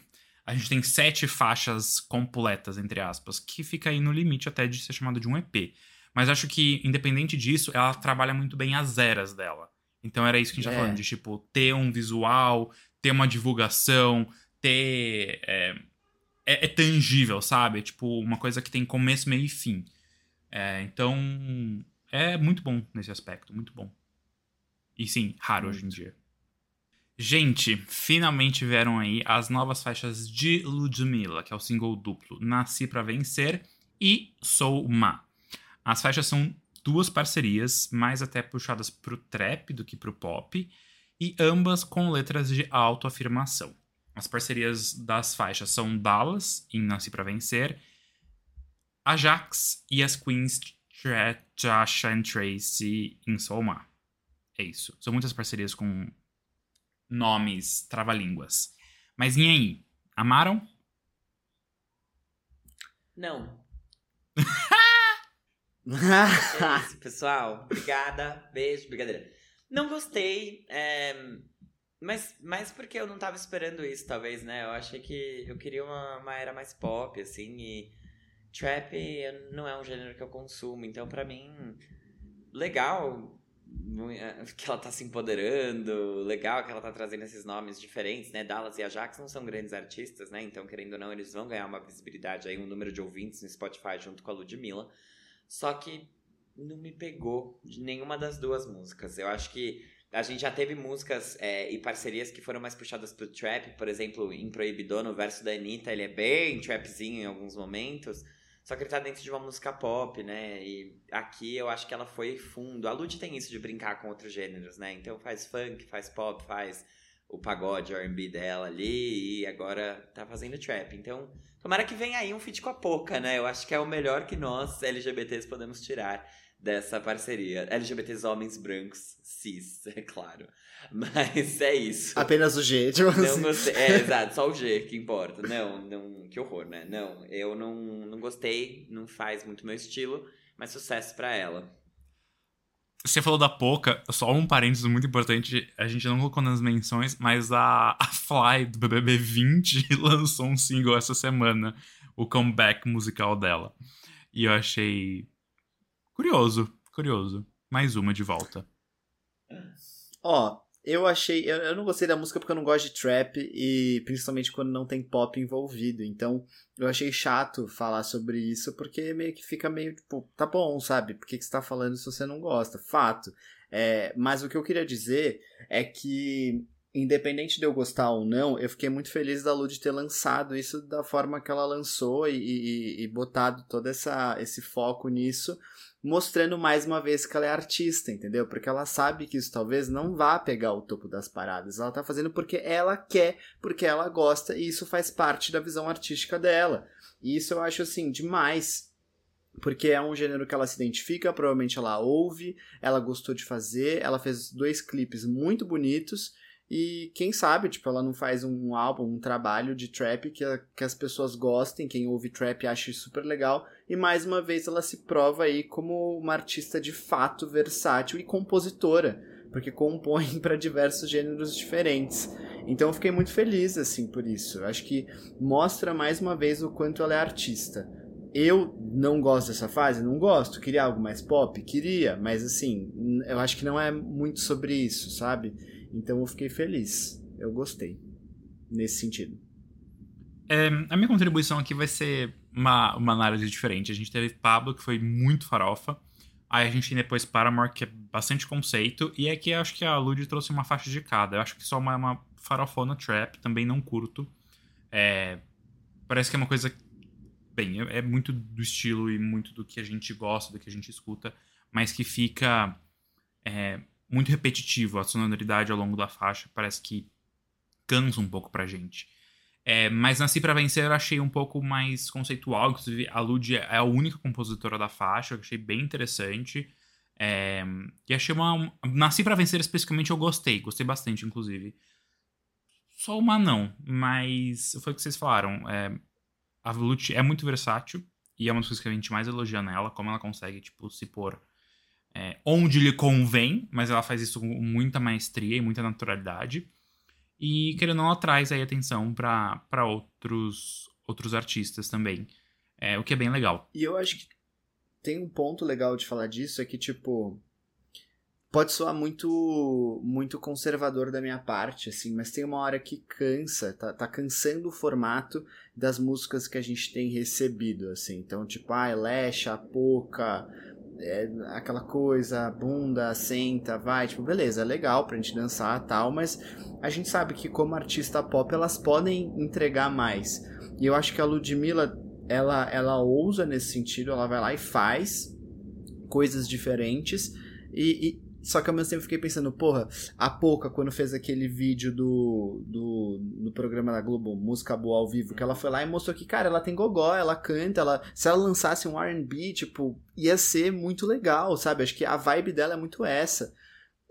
a gente tem sete faixas completas, entre aspas, que fica aí no limite até de ser chamada de um EP. Mas acho que, independente disso, ela trabalha muito bem as eras dela. Então era isso que a gente é. tá falando, de tipo, ter um visual, ter uma divulgação, ter. É, é, é tangível, sabe? É, tipo, uma coisa que tem começo, meio e fim. É, então, é muito bom nesse aspecto, muito bom. E sim, raro muito. hoje em dia. Gente, finalmente vieram aí as novas faixas de Ludmilla, que é o single duplo Nasci para Vencer e Sou Uma. As faixas são duas parcerias, mais até puxadas pro trap do que pro pop, e ambas com letras de autoafirmação. As parcerias das faixas são Dallas, em Nasci para Vencer, Ajax e as Queens Josh and Tracy em Solmar. É isso. São muitas parcerias com nomes trava-línguas. Mas e aí? Amaram? Não. é isso, pessoal. Obrigada. Beijo, brincadeira. Não gostei. É... Mas, mas porque eu não tava esperando isso, talvez, né? Eu achei que eu queria uma, uma era mais pop, assim, e trap não é um gênero que eu consumo, então para mim legal que ela tá se empoderando, legal que ela tá trazendo esses nomes diferentes, né? Dallas e Ajax não são grandes artistas, né? Então, querendo ou não, eles vão ganhar uma visibilidade aí, um número de ouvintes no Spotify junto com a Ludmilla. Só que não me pegou de nenhuma das duas músicas. Eu acho que a gente já teve músicas é, e parcerias que foram mais puxadas pro trap, por exemplo, em Proibidor, no verso da Anitta, ele é bem trapzinho em alguns momentos. Só que ele tá dentro de uma música pop, né? E aqui eu acho que ela foi fundo. A Lud tem isso de brincar com outros gêneros, né? Então faz funk, faz pop, faz o pagode, R&B dela ali e agora tá fazendo trap. Então, tomara que venha aí um feat com a Poca, né? Eu acho que é o melhor que nós LGBTs podemos tirar dessa parceria. LGBTs homens brancos, cis, é claro. Mas é isso. Apenas o G, tipo não assim. Gostei. É, exato, só o G que importa. Não, não, que horror, né? Não, eu não, não gostei, não faz muito meu estilo, mas sucesso para ela. Você falou da Poca, só um parênteses muito importante, a gente não colocou nas menções, mas a, a Fly do BBB 20 lançou um single essa semana, o comeback musical dela. E eu achei curioso, curioso. Mais uma de volta. Ó, eu achei. Eu, eu, não gostei da música porque eu não gosto de trap e principalmente quando não tem pop envolvido. Então eu achei chato falar sobre isso porque meio que fica meio tipo, tá bom, sabe? Por que, que você tá falando se você não gosta? Fato. É, mas o que eu queria dizer é que independente de eu gostar ou não, eu fiquei muito feliz da Lud ter lançado isso da forma que ela lançou e, e, e botado todo essa, esse foco nisso, mostrando mais uma vez que ela é artista, entendeu? Porque ela sabe que isso talvez não vá pegar o topo das paradas. Ela tá fazendo porque ela quer, porque ela gosta, e isso faz parte da visão artística dela. E isso eu acho assim demais porque é um gênero que ela se identifica, provavelmente ela ouve, ela gostou de fazer, ela fez dois clipes muito bonitos e quem sabe, tipo, ela não faz um álbum, um trabalho de trap que, que as pessoas gostem, quem ouve trap acha super legal. E mais uma vez ela se prova aí como uma artista de fato versátil e compositora, porque compõe para diversos gêneros diferentes. Então eu fiquei muito feliz, assim, por isso. Eu acho que mostra mais uma vez o quanto ela é artista. Eu não gosto dessa fase? Não gosto. Queria algo mais pop? Queria, mas assim, eu acho que não é muito sobre isso, sabe? Então eu fiquei feliz. Eu gostei. Nesse sentido. É, a minha contribuição aqui vai ser uma, uma análise diferente. A gente teve Pablo, que foi muito farofa. Aí a gente tem depois Paramore, que é bastante conceito. E aqui eu acho que a Lud trouxe uma faixa de cada. Eu acho que só uma, uma farofona trap, também não curto. É, parece que é uma coisa. Bem, é, é muito do estilo e muito do que a gente gosta, do que a gente escuta, mas que fica é, muito repetitivo a sonoridade ao longo da faixa. Parece que cansa um pouco pra gente. É, mas Nasci para Vencer eu achei um pouco mais conceitual. Inclusive, a Lud é a única compositora da faixa, eu achei bem interessante. É, e achei uma. Nasci para Vencer especificamente eu gostei, gostei bastante, inclusive. Só uma não, mas foi o que vocês falaram. É, a Lute é muito versátil e é uma das coisas que a gente mais elogia nela, como ela consegue, tipo, se pôr é, onde lhe convém, mas ela faz isso com muita maestria e muita naturalidade. E querendo ou não, traz aí atenção para outros, outros artistas também. É, o que é bem legal. E eu acho que tem um ponto legal de falar disso, é que, tipo, pode soar muito muito conservador da minha parte, assim, mas tem uma hora que cansa, tá, tá cansando o formato das músicas que a gente tem recebido, assim. Então, tipo, ah, Lash, a Poca, é, aquela coisa, bunda, senta, vai, tipo, beleza, é legal pra gente dançar tal, mas a gente sabe que como artista pop elas podem entregar mais. E eu acho que a Ludmilla, ela, ela ousa nesse sentido, ela vai lá e faz coisas diferentes e, só que ao mesmo tempo fiquei pensando, porra, a Pouca, quando fez aquele vídeo do, do, do programa da Globo, Música Boa ao Vivo, que ela foi lá e mostrou que, cara, ela tem gogó, ela canta, ela, se ela lançasse um RB, tipo, ia ser muito legal, sabe? Acho que a vibe dela é muito essa.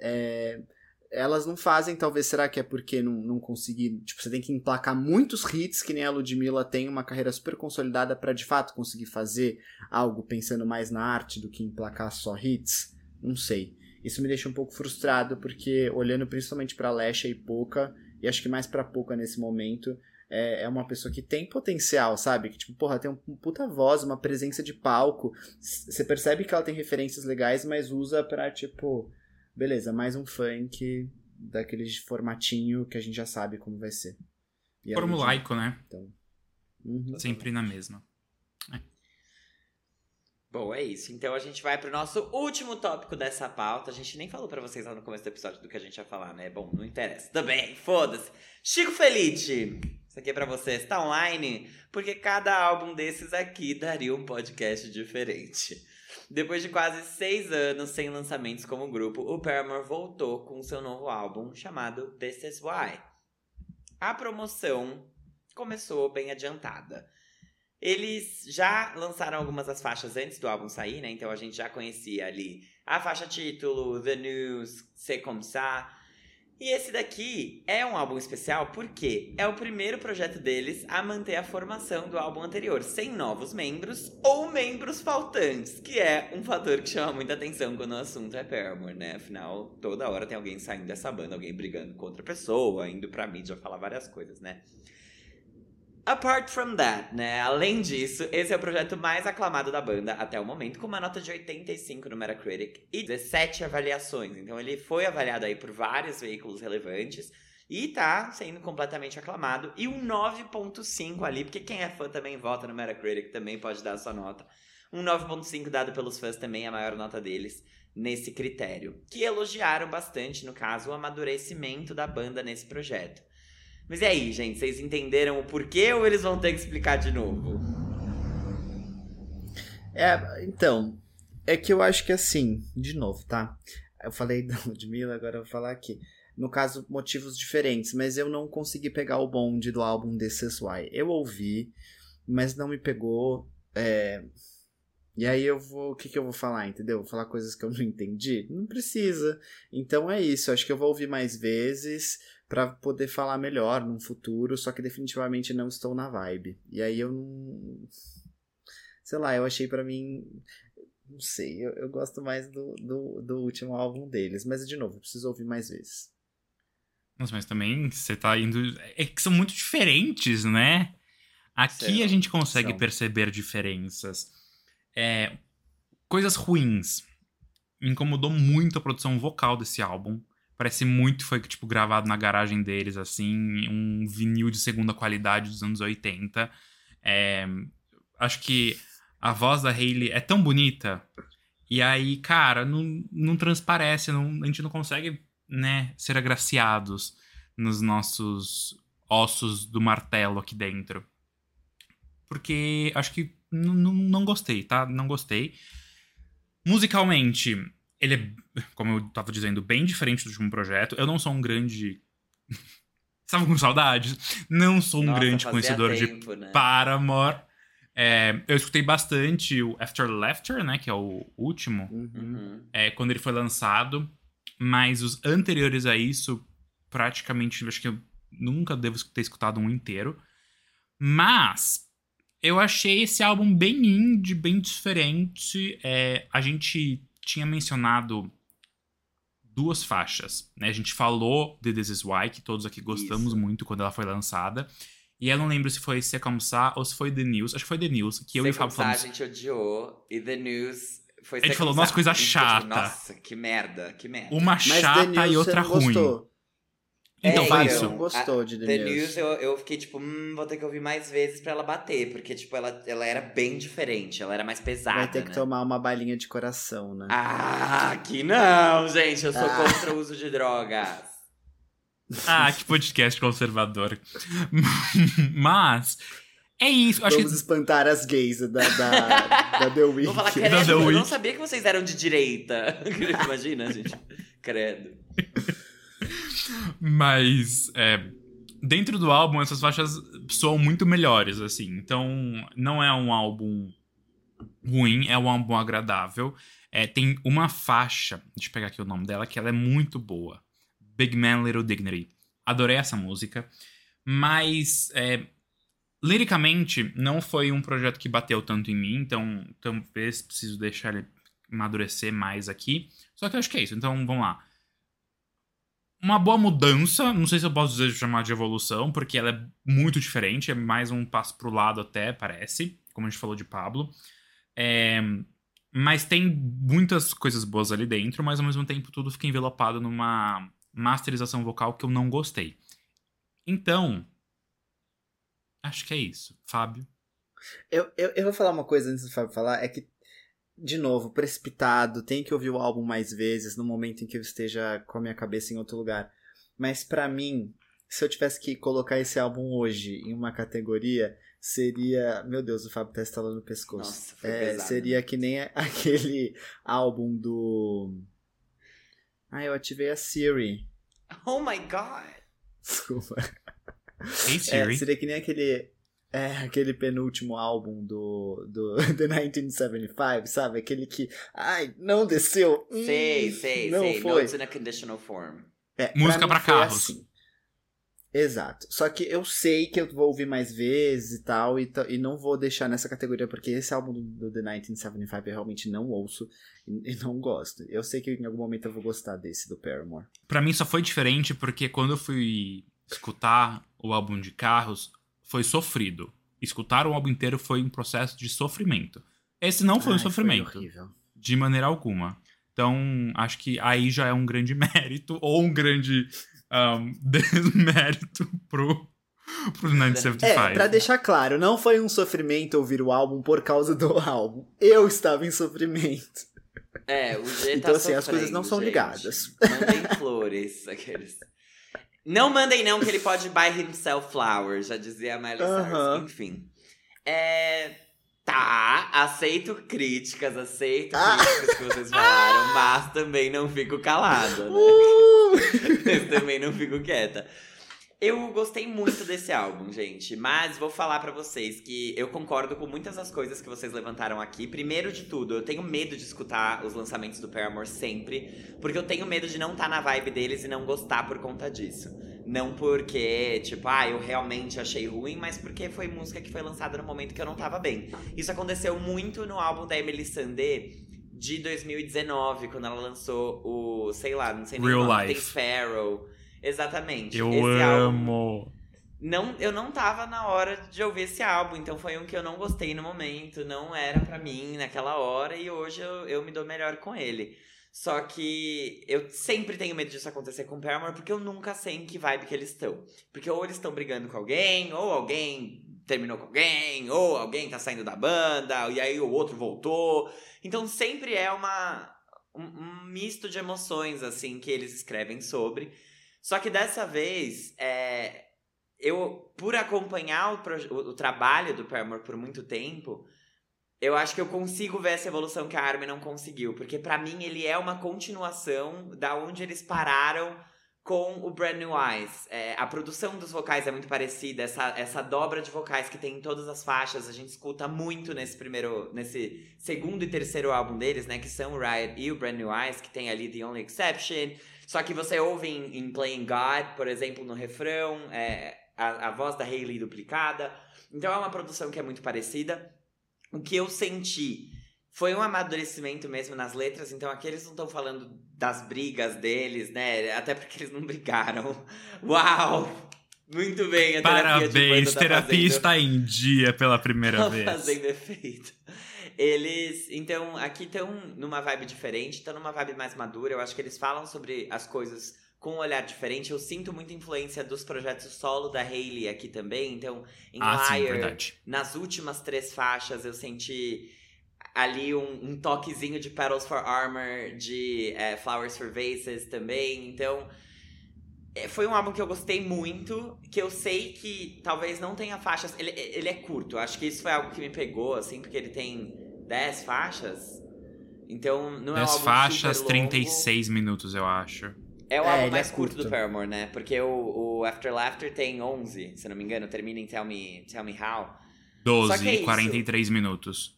É, elas não fazem, talvez, será que é porque não, não conseguir. Tipo, você tem que emplacar muitos hits, que nem a Ludmilla tem uma carreira super consolidada para de fato conseguir fazer algo pensando mais na arte do que emplacar só hits? Não sei. Isso me deixa um pouco frustrado, porque olhando principalmente para Lesha e Poca, e acho que mais para Poca nesse momento, é, é, uma pessoa que tem potencial, sabe? Que, tipo, porra, tem uma puta voz, uma presença de palco. Você percebe que ela tem referências legais, mas usa pra, tipo, beleza, mais um funk daquele formatinho que a gente já sabe como vai ser. Formulaico, né? Então, uhum. Sempre na mesma. Bom, é isso. Então a gente vai pro nosso último tópico dessa pauta. A gente nem falou para vocês lá no começo do episódio do que a gente ia falar, né? Bom, não interessa. Também, foda-se. Chico Felite, isso aqui é pra vocês. Tá online? Porque cada álbum desses aqui daria um podcast diferente. Depois de quase seis anos sem lançamentos como grupo, o Paramore voltou com seu novo álbum chamado This Is Why. A promoção começou bem adiantada. Eles já lançaram algumas das faixas antes do álbum sair, né? Então a gente já conhecia ali a faixa título, The News, C'est Comme Ça. E esse daqui é um álbum especial porque é o primeiro projeto deles a manter a formação do álbum anterior, sem novos membros ou membros faltantes, que é um fator que chama muita atenção quando o assunto é Paramore, né? Afinal, toda hora tem alguém saindo dessa banda, alguém brigando com outra pessoa, indo pra mídia falar várias coisas, né? Apart from that, né? Além disso, esse é o projeto mais aclamado da banda até o momento, com uma nota de 85 no Metacritic e 17 avaliações. Então ele foi avaliado aí por vários veículos relevantes e tá sendo completamente aclamado. E um 9.5 ali, porque quem é fã também vota no Metacritic, também pode dar a sua nota. Um 9.5 dado pelos fãs também é a maior nota deles nesse critério. Que elogiaram bastante, no caso, o amadurecimento da banda nesse projeto. Mas e aí, gente? Vocês entenderam o porquê ou eles vão ter que explicar de novo? É, então, é que eu acho que assim, de novo, tá? Eu falei da Ludmilla, agora eu vou falar aqui. No caso, motivos diferentes, mas eu não consegui pegar o bonde do álbum This Is Why. Eu ouvi, mas não me pegou. É... E aí eu vou. O que, que eu vou falar, entendeu? Vou falar coisas que eu não entendi? Não precisa. Então é isso. Acho que eu vou ouvir mais vezes para poder falar melhor num futuro, só que definitivamente não estou na vibe. E aí eu não. Sei lá, eu achei para mim. Não sei, eu, eu gosto mais do, do, do, último álbum deles, mas de novo, preciso ouvir mais vezes. Nossa, mas também você tá indo. É que são muito diferentes, né? Aqui a gente consegue são. perceber diferenças. É, coisas ruins. Me incomodou muito a produção vocal desse álbum. Parece muito foi, tipo, gravado na garagem deles, assim, um vinil de segunda qualidade dos anos 80. É, acho que a voz da Hayley é tão bonita. E aí, cara, não, não transparece, não, a gente não consegue, né, ser agraciados nos nossos ossos do martelo aqui dentro. Porque acho que não gostei, tá? Não gostei. Musicalmente, ele é, como eu tava dizendo, bem diferente do último projeto. Eu não sou um grande. Estava com saudades. Não sou um Nossa, grande conhecedor tempo, de né? Paramore. É, eu escutei bastante o After Laughter, né? Que é o último. Uhum. é, quando ele foi lançado. Mas os anteriores a isso, praticamente, acho que eu nunca devo ter escutado um inteiro. Mas eu achei esse álbum bem indie, bem diferente. É, a gente tinha mencionado duas faixas, né? A gente falou de This Is Why, que todos aqui gostamos Isso. muito quando ela foi lançada. E eu não lembro se foi Se Comme Ça ou se foi The News. Acho que foi The News, que eu e o Fábio falamos. a gente odiou. E The News foi A gente Second falou, Sa. nossa, coisa ficou tipo, chata. Nossa, que merda, que merda. Uma Mas The chata News e outra ruim. gostou. Então, É, foi Fábio, isso. gostou de The, The News. News, eu, eu fiquei tipo, hum, vou ter que ouvir mais vezes pra ela bater. Porque, tipo, ela, ela era bem diferente. Ela era mais pesada, Vai ter que né? tomar uma balinha de coração, né? Ah, que não, gente. Eu sou Ah. contra o uso de drogas. Ah, que podcast conservador. Mas, é isso. Acho Vamos que espantar as gays da, da, da The Week. Vou falar, The credo, eu Week. não sabia que vocês eram de direita. Imagina, gente. Credo. Mas é, dentro do álbum, essas faixas soam muito melhores, assim. Então, não é um álbum ruim, é um álbum agradável. É, tem uma faixa, deixa eu pegar aqui o nome dela, que ela é muito boa. Big Man Little Dignity. Adorei essa música. Mas, é, liricamente, não foi um projeto que bateu tanto em mim, então talvez preciso deixar ele amadurecer mais aqui. Só que eu acho que é isso. Então, vamos lá uma boa mudança, não sei se eu posso dizer chamar de evolução, porque ela é muito diferente, é mais um passo pro lado até, parece, como a gente falou de Pablo. É, mas tem muitas coisas boas ali dentro, mas ao mesmo tempo tudo fica envelopado numa masterização vocal que eu não gostei. Então, acho que é isso. Fábio? Eu, eu, eu vou falar uma coisa antes do Fábio falar, é que, de novo, precipitado, tem que ouvir o álbum mais vezes, no momento em que eu esteja com a minha cabeça em outro lugar. Mas pra mim, se eu tivesse que colocar esse álbum hoje em uma categoria, seria. Meu Deus, o Fábio tá estalando o pescoço. Nossa, foi É, pesado. seria que nem aquele álbum do. Ah, eu ativei a Siri. Oh my god. Desculpa. Hey É, Siri. seria que nem aquele. É, aquele penúltimo álbum do, do The 1975, sabe? Aquele que. Ai, não desceu. Hum, Sei, sei, não sei. foi. Notes in a conditional form. É, Música pra foi carros. assim. Exato. Só que eu sei que eu vou ouvir mais vezes e tal, e, e não vou deixar nessa categoria, porque esse álbum do, do The 1975 eu realmente não ouço e, e não gosto. Eu sei que em algum momento eu vou gostar desse, do Paramore. Pra mim só foi diferente porque quando eu fui escutar o álbum de carros, foi sofrido. Escutar o álbum inteiro foi um processo de sofrimento. Esse não foi um Ai, sofrimento. horrível. de maneira alguma. Então, acho que aí já é um grande mérito ou um grande um, desmérito pro, pro 1975. É, pra deixar claro, não foi um sofrimento ouvir o álbum por causa do álbum. Eu estava em sofrimento. É, o G tá Então, assim, as coisas não são gente. ligadas. Mandem flores, aqueles. Não mandem não, que ele pode buy himself flowers, já dizia a Miley Cyrus. Enfim. É... Tá, aceito críticas, aceito Ah. críticas que vocês falaram, mas também não fico calada, né? Uh! Também não fico quieta. Eu gostei muito desse álbum, gente, mas vou falar pra vocês que eu concordo com muitas das coisas que vocês levantaram aqui. Primeiro de tudo, eu tenho medo de escutar os lançamentos do Paramore sempre, porque eu tenho medo de não estar na vibe deles e não gostar por conta disso. Não porque, tipo, ah, eu realmente achei ruim, mas porque foi música que foi lançada no momento que eu não tava bem. Isso aconteceu muito no álbum da Emily Sandé de 2019, quando ela lançou o, sei lá, não sei nem Real o nome, Life. tem Sparrow. Exatamente. Eu Esse álbum amo. não, eu não tava na hora de ouvir esse álbum, então foi um que eu não gostei no momento, não era pra mim naquela hora e hoje eu, eu me dou melhor com ele. Só que eu sempre tenho medo disso acontecer com o Paramore porque eu nunca sei em que vibe que eles estão. Porque ou eles estão brigando com alguém, ou alguém terminou com alguém, ou alguém tá saindo da banda, e aí o outro voltou. Então sempre é uma um, um misto de emoções assim que eles escrevem sobre. Só que dessa vez, é, eu, por acompanhar o, o, o trabalho do Paramore por muito tempo, eu acho que eu consigo ver essa evolução que a Armin não conseguiu. Porque para mim ele é uma continuação da onde eles pararam com o Brand New Eyes. É, a produção dos vocais é muito parecida, essa, essa dobra de vocais que tem em todas as faixas, a gente escuta muito nesse primeiro, nesse segundo e terceiro álbum deles, né, que são o Riot e o Brand New Eyes, que tem ali The Only Exception. Só que você ouve em, em Playing God, por exemplo, no refrão, é, a, a voz da Hayley duplicada. Então é uma produção que é muito parecida. O que eu senti foi um amadurecimento mesmo nas letras, então aqui eles não estão falando das brigas deles, né? Até porque eles não brigaram. Uau! Muito bem, a Parabéns, terapia, tá terapia fazendo... está em dia pela primeira tá vez. fazendo efeito. Eles, então, aqui estão numa vibe diferente, estão numa vibe mais madura. Eu acho que eles falam sobre as coisas com um olhar diferente. Eu sinto muita influência dos projetos solo da Hayley aqui também. Então, em ah, Liar, sim, nas últimas três faixas, eu senti ali um, um, toquezinho de Petals for Armor, de é, Flowers for Vases também. Então, é, foi um álbum que eu gostei muito, que eu sei que talvez não tenha faixas. Ele, ele é curto, acho que isso foi algo que me pegou, assim, porque ele tem 10 faixas. Então, não é um álbum faixas, super 36 minutos, eu acho. É o É, álbum ele mais é curto. curto. do Paramore, né? Porque o, o After Laughter tem 11, se não me engano, termina em Tell Me, Tell Me How. Só 12 que é e isso. 43 minutos.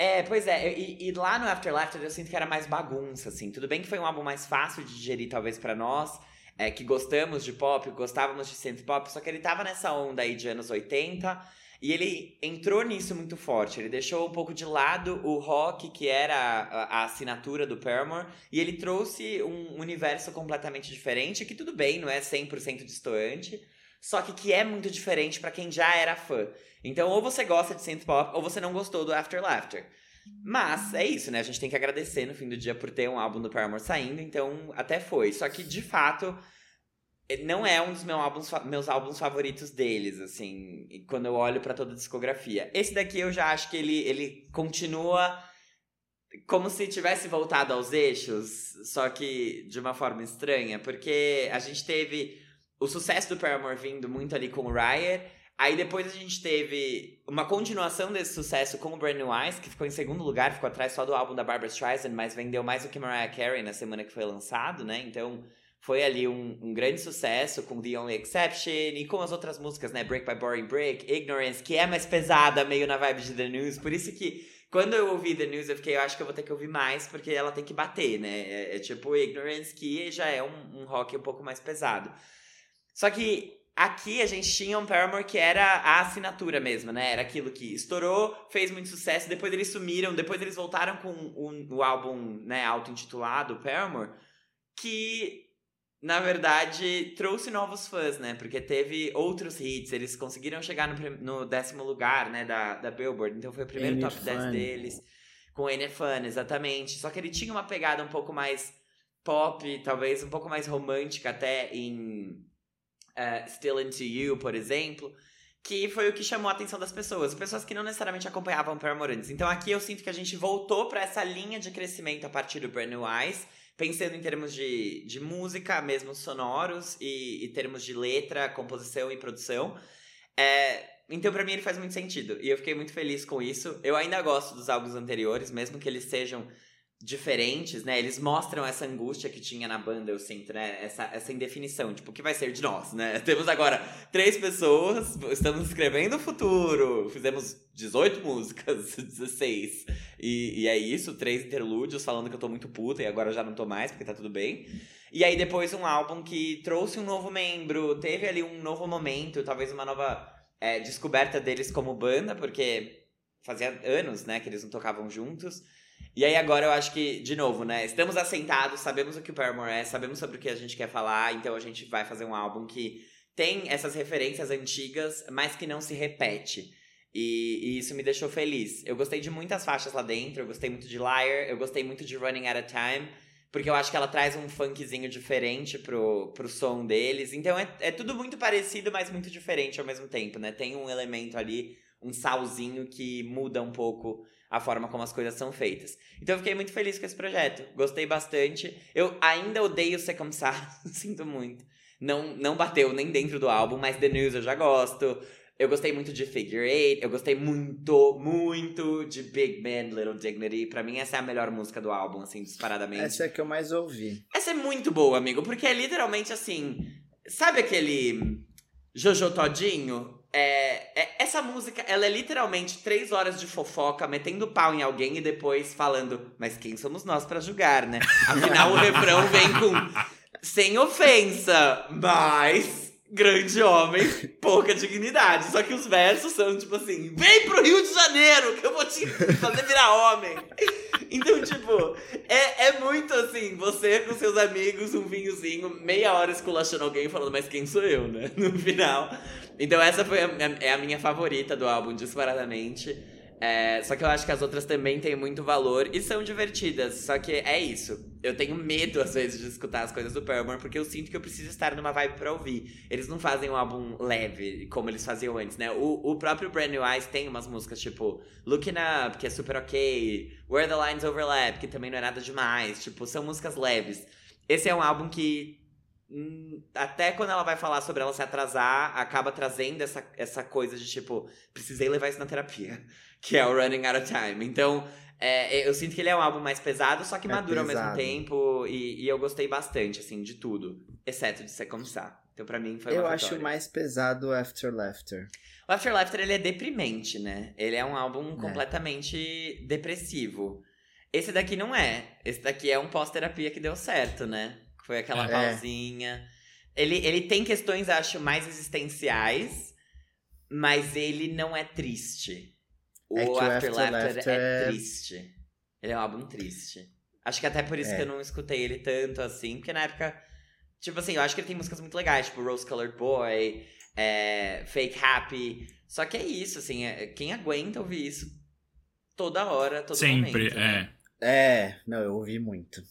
É, pois é, e, e lá no After Laughter eu sinto que era mais bagunça, assim. Tudo bem que foi um álbum mais fácil de digerir, talvez, pra nós, é, que gostamos de pop, gostávamos de synth pop, só que ele tava nessa onda aí de anos 80, e ele entrou nisso muito forte. Ele deixou um pouco de lado o rock, que era a, a assinatura do Paramore, e ele trouxe um universo completamente diferente, que tudo bem, não é 100% distoante, só que que é muito diferente pra quem já era fã. Então, ou você gosta de synth pop, ou você não gostou do After Laughter. Mas é isso, né? A gente tem que agradecer no fim do dia por ter um álbum do Paramore saindo, então até foi. Só que, de fato, não é um dos meus álbuns, meus álbuns favoritos deles, assim, quando eu olho pra toda a discografia. Esse daqui eu já acho que ele, ele continua como se tivesse voltado aos eixos, só que de uma forma estranha, porque a gente teve o sucesso do Paramore vindo muito ali com o Riot, aí depois a gente teve uma continuação desse sucesso com o Brand New Eyes, que ficou em segundo lugar, ficou atrás só do álbum da Barbara Streisand, mas vendeu mais do que Mariah Carey na semana que foi lançado, né? Então foi ali um, um grande sucesso com The Only Exception e com as outras músicas, né? Break by Boring Break, Ignorance, que é mais pesada, meio na vibe de The News, por isso que quando eu ouvi The News, eu fiquei, eu acho que eu vou ter que ouvir mais, porque ela tem que bater, né? É, é tipo Ignorance, que já é um, um rock um pouco mais pesado. Só que aqui a gente tinha um Paramore que era a assinatura mesmo, né? Era aquilo que estourou, fez muito sucesso, depois eles sumiram, depois eles voltaram com o, o álbum, né, auto-intitulado, Paramore, que na verdade, trouxe novos fãs, né? Porque teve outros hits, eles conseguiram chegar no, no décimo lugar, né, da, da Billboard. Então foi o primeiro top It 10 Fun. deles. Com It Fun, exatamente. Só que ele tinha uma pegada um pouco mais pop, talvez um pouco mais romântica até em eh, Still Into You, por exemplo. Que foi o que chamou a atenção das pessoas. Pessoas que não necessariamente acompanhavam Paramore antes. Então aqui eu sinto que a gente voltou pra essa linha de crescimento a partir do Brand New Eyes pensando em termos de, de música, mesmo sonoros, e, e termos de letra, composição e produção. É, então, pra mim, ele faz muito sentido. E eu fiquei muito feliz com isso. Eu ainda gosto dos álbuns anteriores, mesmo que eles sejam diferentes, né? Eles mostram essa angústia que tinha na banda, eu sinto, né? Essa, essa indefinição, tipo, o que vai ser de nós, né? Temos agora três pessoas, estamos escrevendo o futuro, fizemos 18 músicas, 16. E, e é isso, três interlúdios falando que eu tô muito puta e agora já não tô mais, porque tá tudo bem. E aí depois um álbum que trouxe um novo membro, teve ali um novo momento, talvez uma nova é, descoberta deles como banda, porque fazia anos, né, que eles não tocavam juntos. E aí agora eu acho que, de novo, né, estamos assentados, sabemos o que o Paramore é, sabemos sobre o que a gente quer falar, então a gente vai fazer um álbum que tem essas referências antigas, mas que não se repete. E, e isso me deixou feliz. Eu gostei de muitas faixas lá dentro, eu gostei muito de Liar, eu gostei muito de Running Out of Time, porque eu acho que ela traz um funkzinho diferente pro, pro som deles. Então é, é tudo muito parecido, mas muito diferente ao mesmo tempo, né? Tem um elemento ali, um salzinho que muda um pouco a forma como as coisas são feitas. Então eu fiquei muito feliz com esse projeto. Gostei bastante. Eu ainda odeio ser Sam, sinto muito. não, não bateu nem dentro do álbum, mas The News eu já gosto. Eu gostei muito de Figure Eight, eu gostei muito, muito de Big Man, Little Dignity. Pra mim, essa é a melhor música do álbum, assim, disparadamente. Essa é a que eu mais ouvi. Essa é muito boa, amigo, porque é literalmente assim. Sabe aquele Jojo Todinho? É, é, essa música, ela é literalmente três horas de fofoca, metendo pau em alguém e depois falando, mas quem somos nós para julgar, né? Afinal, o refrão vem com sem ofensa, mas grande homem, pouca dignidade. Só que os versos são tipo assim: vem pro Rio de Janeiro que eu vou te fazer virar homem. Então, tipo, é, é muito assim: você com seus amigos, um vinhozinho, meia hora esculachando alguém falando, mas quem sou eu, né? No final. Então, essa foi a, é a minha favorita do álbum, disparadamente. É, só que eu acho que as outras também têm muito valor e são divertidas. Só que é isso. Eu tenho medo, às vezes, de escutar as coisas do Paramore, porque eu sinto que eu preciso estar numa vibe pra ouvir. Eles não fazem um álbum leve, como eles faziam antes, né? O, o próprio Brand New Eyes tem umas músicas tipo Looking Up, que é super ok, Where the Lines Overlap, que também não é nada demais. Tipo, são músicas leves. Esse é um álbum que hum, até quando ela vai falar sobre ela se atrasar, acaba trazendo essa, essa coisa de tipo, precisei levar isso na terapia que é o Running Out of Time. Então, é, eu sinto que ele é um álbum mais pesado, só que é maduro pesado. ao mesmo tempo. E, e, eu gostei bastante, assim, de tudo. Exceto de Se Começar. Então, pra mim, foi uma Eu vitória. acho mais pesado o After Laughter. O After Laughter, ele é deprimente, né? Ele é um álbum é. completamente depressivo. Esse daqui não é. Esse daqui é um pós-terapia que deu certo, né? Foi aquela é. pausinha. Ele, ele tem questões, acho, mais existenciais, mas ele não é triste. O, é o After, Laughter, é, é triste. Ele é um álbum triste. Acho que até por isso é. que eu não escutei ele tanto assim, porque na época. Tipo assim, eu acho que ele tem músicas muito legais, tipo Rose Colored Boy, é, Fake Happy. Só que é isso, assim, é, quem aguenta ouvir isso toda hora, todo Sempre, momento, né? é. É, não, eu ouvi muito.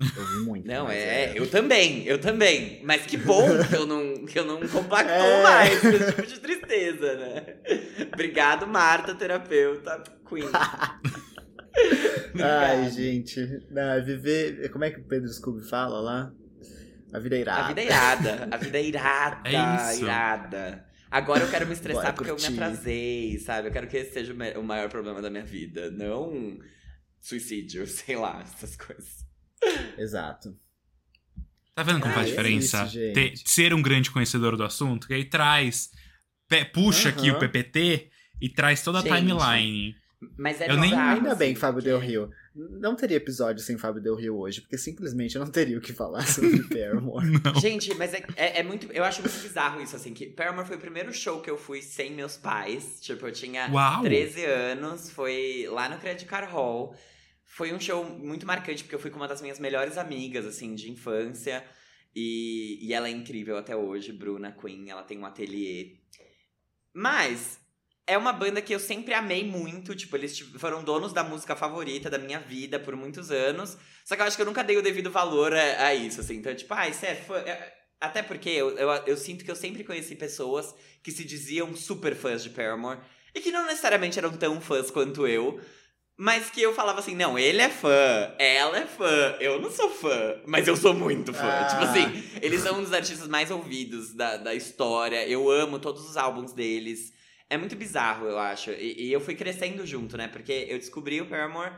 Eu ouvi muito. Não, é, é, eu também, eu também. Mas que bom que eu não, que eu não compactou é. mais esse tipo de tristeza, né? Obrigado, Marta, terapeuta, Queen. Ai, gente. Não, viver. Como é que o Pedro Scooby fala lá? A vida é irada. A vida é irada. A vida é irada. É isso. irada. Agora eu quero me estressar porque eu me atrasei, sabe? Eu quero que esse seja o maior problema da minha vida. Não suicídio, sei lá, essas coisas. Exato. Tá vendo como ah, faz é diferença isso, ter, ser um grande conhecedor do assunto? Que aí traz, puxa uhum. aqui o PPT e traz toda a gente, timeline. Mas é eu nem... Ainda bem, assim, Fábio Del Rio. Não teria episódio sem Fábio Del Rio hoje, porque simplesmente eu não teria o que falar sobre Paramore. Gente, mas é, é, é, muito. Eu acho muito bizarro isso, assim, que Paramore foi o primeiro show que eu fui sem meus pais. Tipo, eu tinha Uau. 13 anos, foi lá no Credit Card Hall. Foi um show muito marcante, porque eu fui com uma das minhas melhores amigas, assim, de infância. E, e ela é incrível até hoje, Bruna Queen. Ela tem um ateliê. Mas é uma banda que eu sempre amei muito. Tipo, eles foram donos da música favorita da minha vida por muitos anos. Só que eu acho que eu nunca dei o devido valor a, a isso, assim. Então, tipo, ah, é fã. Até porque eu, eu, eu, sinto que eu sempre conheci pessoas que se diziam super fãs de Paramore e que não necessariamente eram tão fãs quanto eu. Mas que eu falava assim, não, ele é fã, ela é fã, eu não sou fã, mas eu sou muito fã. Ah. Tipo assim, eles são um dos artistas mais ouvidos da, da história. Eu amo todos os álbuns deles. É muito bizarro, eu acho. E, e eu fui crescendo junto, né? Porque eu descobri o Paramore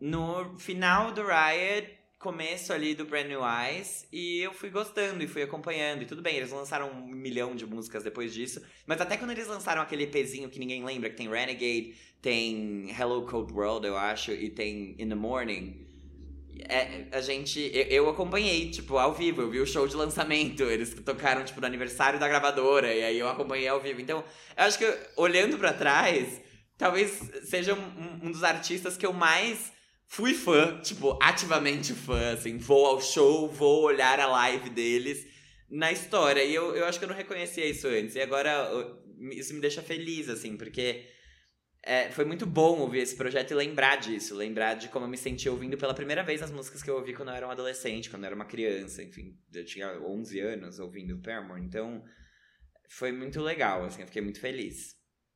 no final do Riot começo ali do Brand New Eyes e eu fui gostando e fui acompanhando. E tudo bem, eles lançaram um milhão de músicas depois disso. Mas até quando eles lançaram aquele EPzinho que ninguém lembra, que tem Renegade, tem Hello Cold World, eu acho, e tem In the Morning. É, a gente. Eu, eu, acompanhei, tipo, ao vivo. Eu vi o show de lançamento. Eles tocaram, tipo, no aniversário da gravadora. E aí eu acompanhei ao vivo. Então, eu acho que olhando para trás, talvez seja um, um dos artistas que eu mais fui fã, tipo, ativamente fã, assim, vou ao show, vou olhar a live deles na história. E eu, eu acho que eu não reconhecia isso antes. E agora isso me deixa feliz, assim, porque é, foi muito bom ouvir esse projeto e lembrar disso. Lembrar de como eu me senti ouvindo pela primeira vez as músicas que eu ouvi quando eu era um adolescente, quando eu era uma criança. Enfim, eu tinha 11 anos ouvindo Paramore. Então, foi muito legal, assim, eu fiquei muito feliz.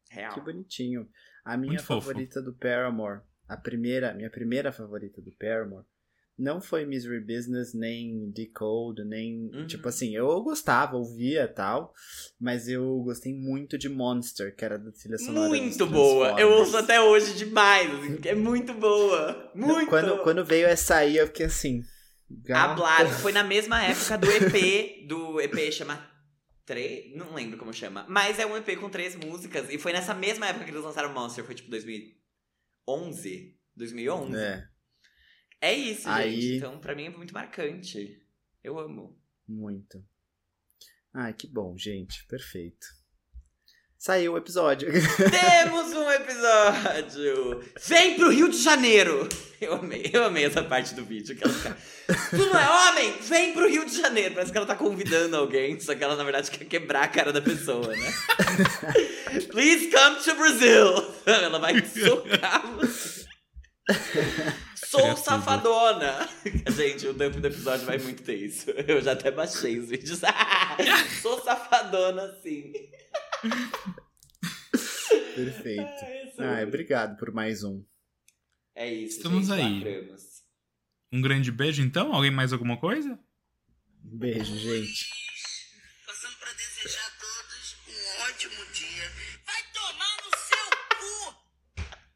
Real. Que bonitinho. A minha muito favorita fofo. do Paramore a primeira, minha primeira favorita do Paramore não foi Misery Business, nem Decode, nem. Uhum. Tipo assim, eu gostava, ouvia tal, mas eu gostei muito de Monster, que era da trilha sonora. Muito boa. Eu ouço até hoje demais. assim, é muito boa. Muito. Quando, quando veio essa aí, eu fiquei assim. A gata. Blado foi na mesma época do EP, do EP chama Três, não lembro como chama, mas é um EP com três músicas e foi nessa mesma época que eles lançaram Monster, foi tipo 2011, 2011. É, É isso, Aí- gente. Então, pra mim é muito marcante. Eu amo. muito. Ai, que bom, gente. Perfeito. Saiu o episódio. Temos um episódio! Vem pro Rio de Janeiro! Eu amei, eu amei essa parte do vídeo. Que ela fica, tu não é homem? Vem pro Rio de Janeiro! Parece que ela tá convidando alguém, só que ela na verdade quer quebrar a cara da pessoa, né? Please come to Brazil! Ela vai socar você. Sou safadona! Gente, o dump do episódio vai muito ter isso. Eu já até baixei os vídeos. Sou safadona, sim. Perfeito. Ai, obrigado por mais um. É isso, Estamos gente, aí. lacramos. Um grande beijo, então? Alguém mais alguma coisa? Um beijo, gente. Passando pra desejar a todos um ótimo dia. Vai tomar no seu cu!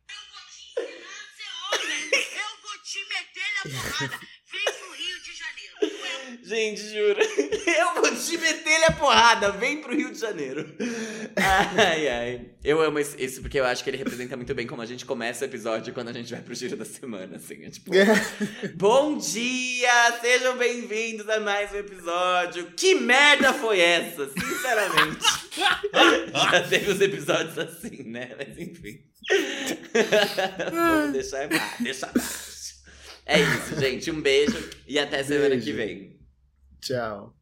Eu vou te ensinar a ser homem! Eu vou te meter na porrada! Vem pro Rio de Janeiro! Tu é um Gente, juro. Eu vou te meter a porrada. Vem pro Rio de Janeiro. Ai, ai. Eu amo esse- isso porque eu acho que ele representa muito bem como a gente começa o episódio quando a gente vai pro giro da semana, assim. É tipo, bom dia! Sejam bem-vindos a mais um episódio. Que merda foi essa? Sinceramente. Já teve os episódios assim, né? Mas enfim. Vamos deixar. Deixar. É isso, gente. Um beijo e até semana Beijo. que vem. Tchau.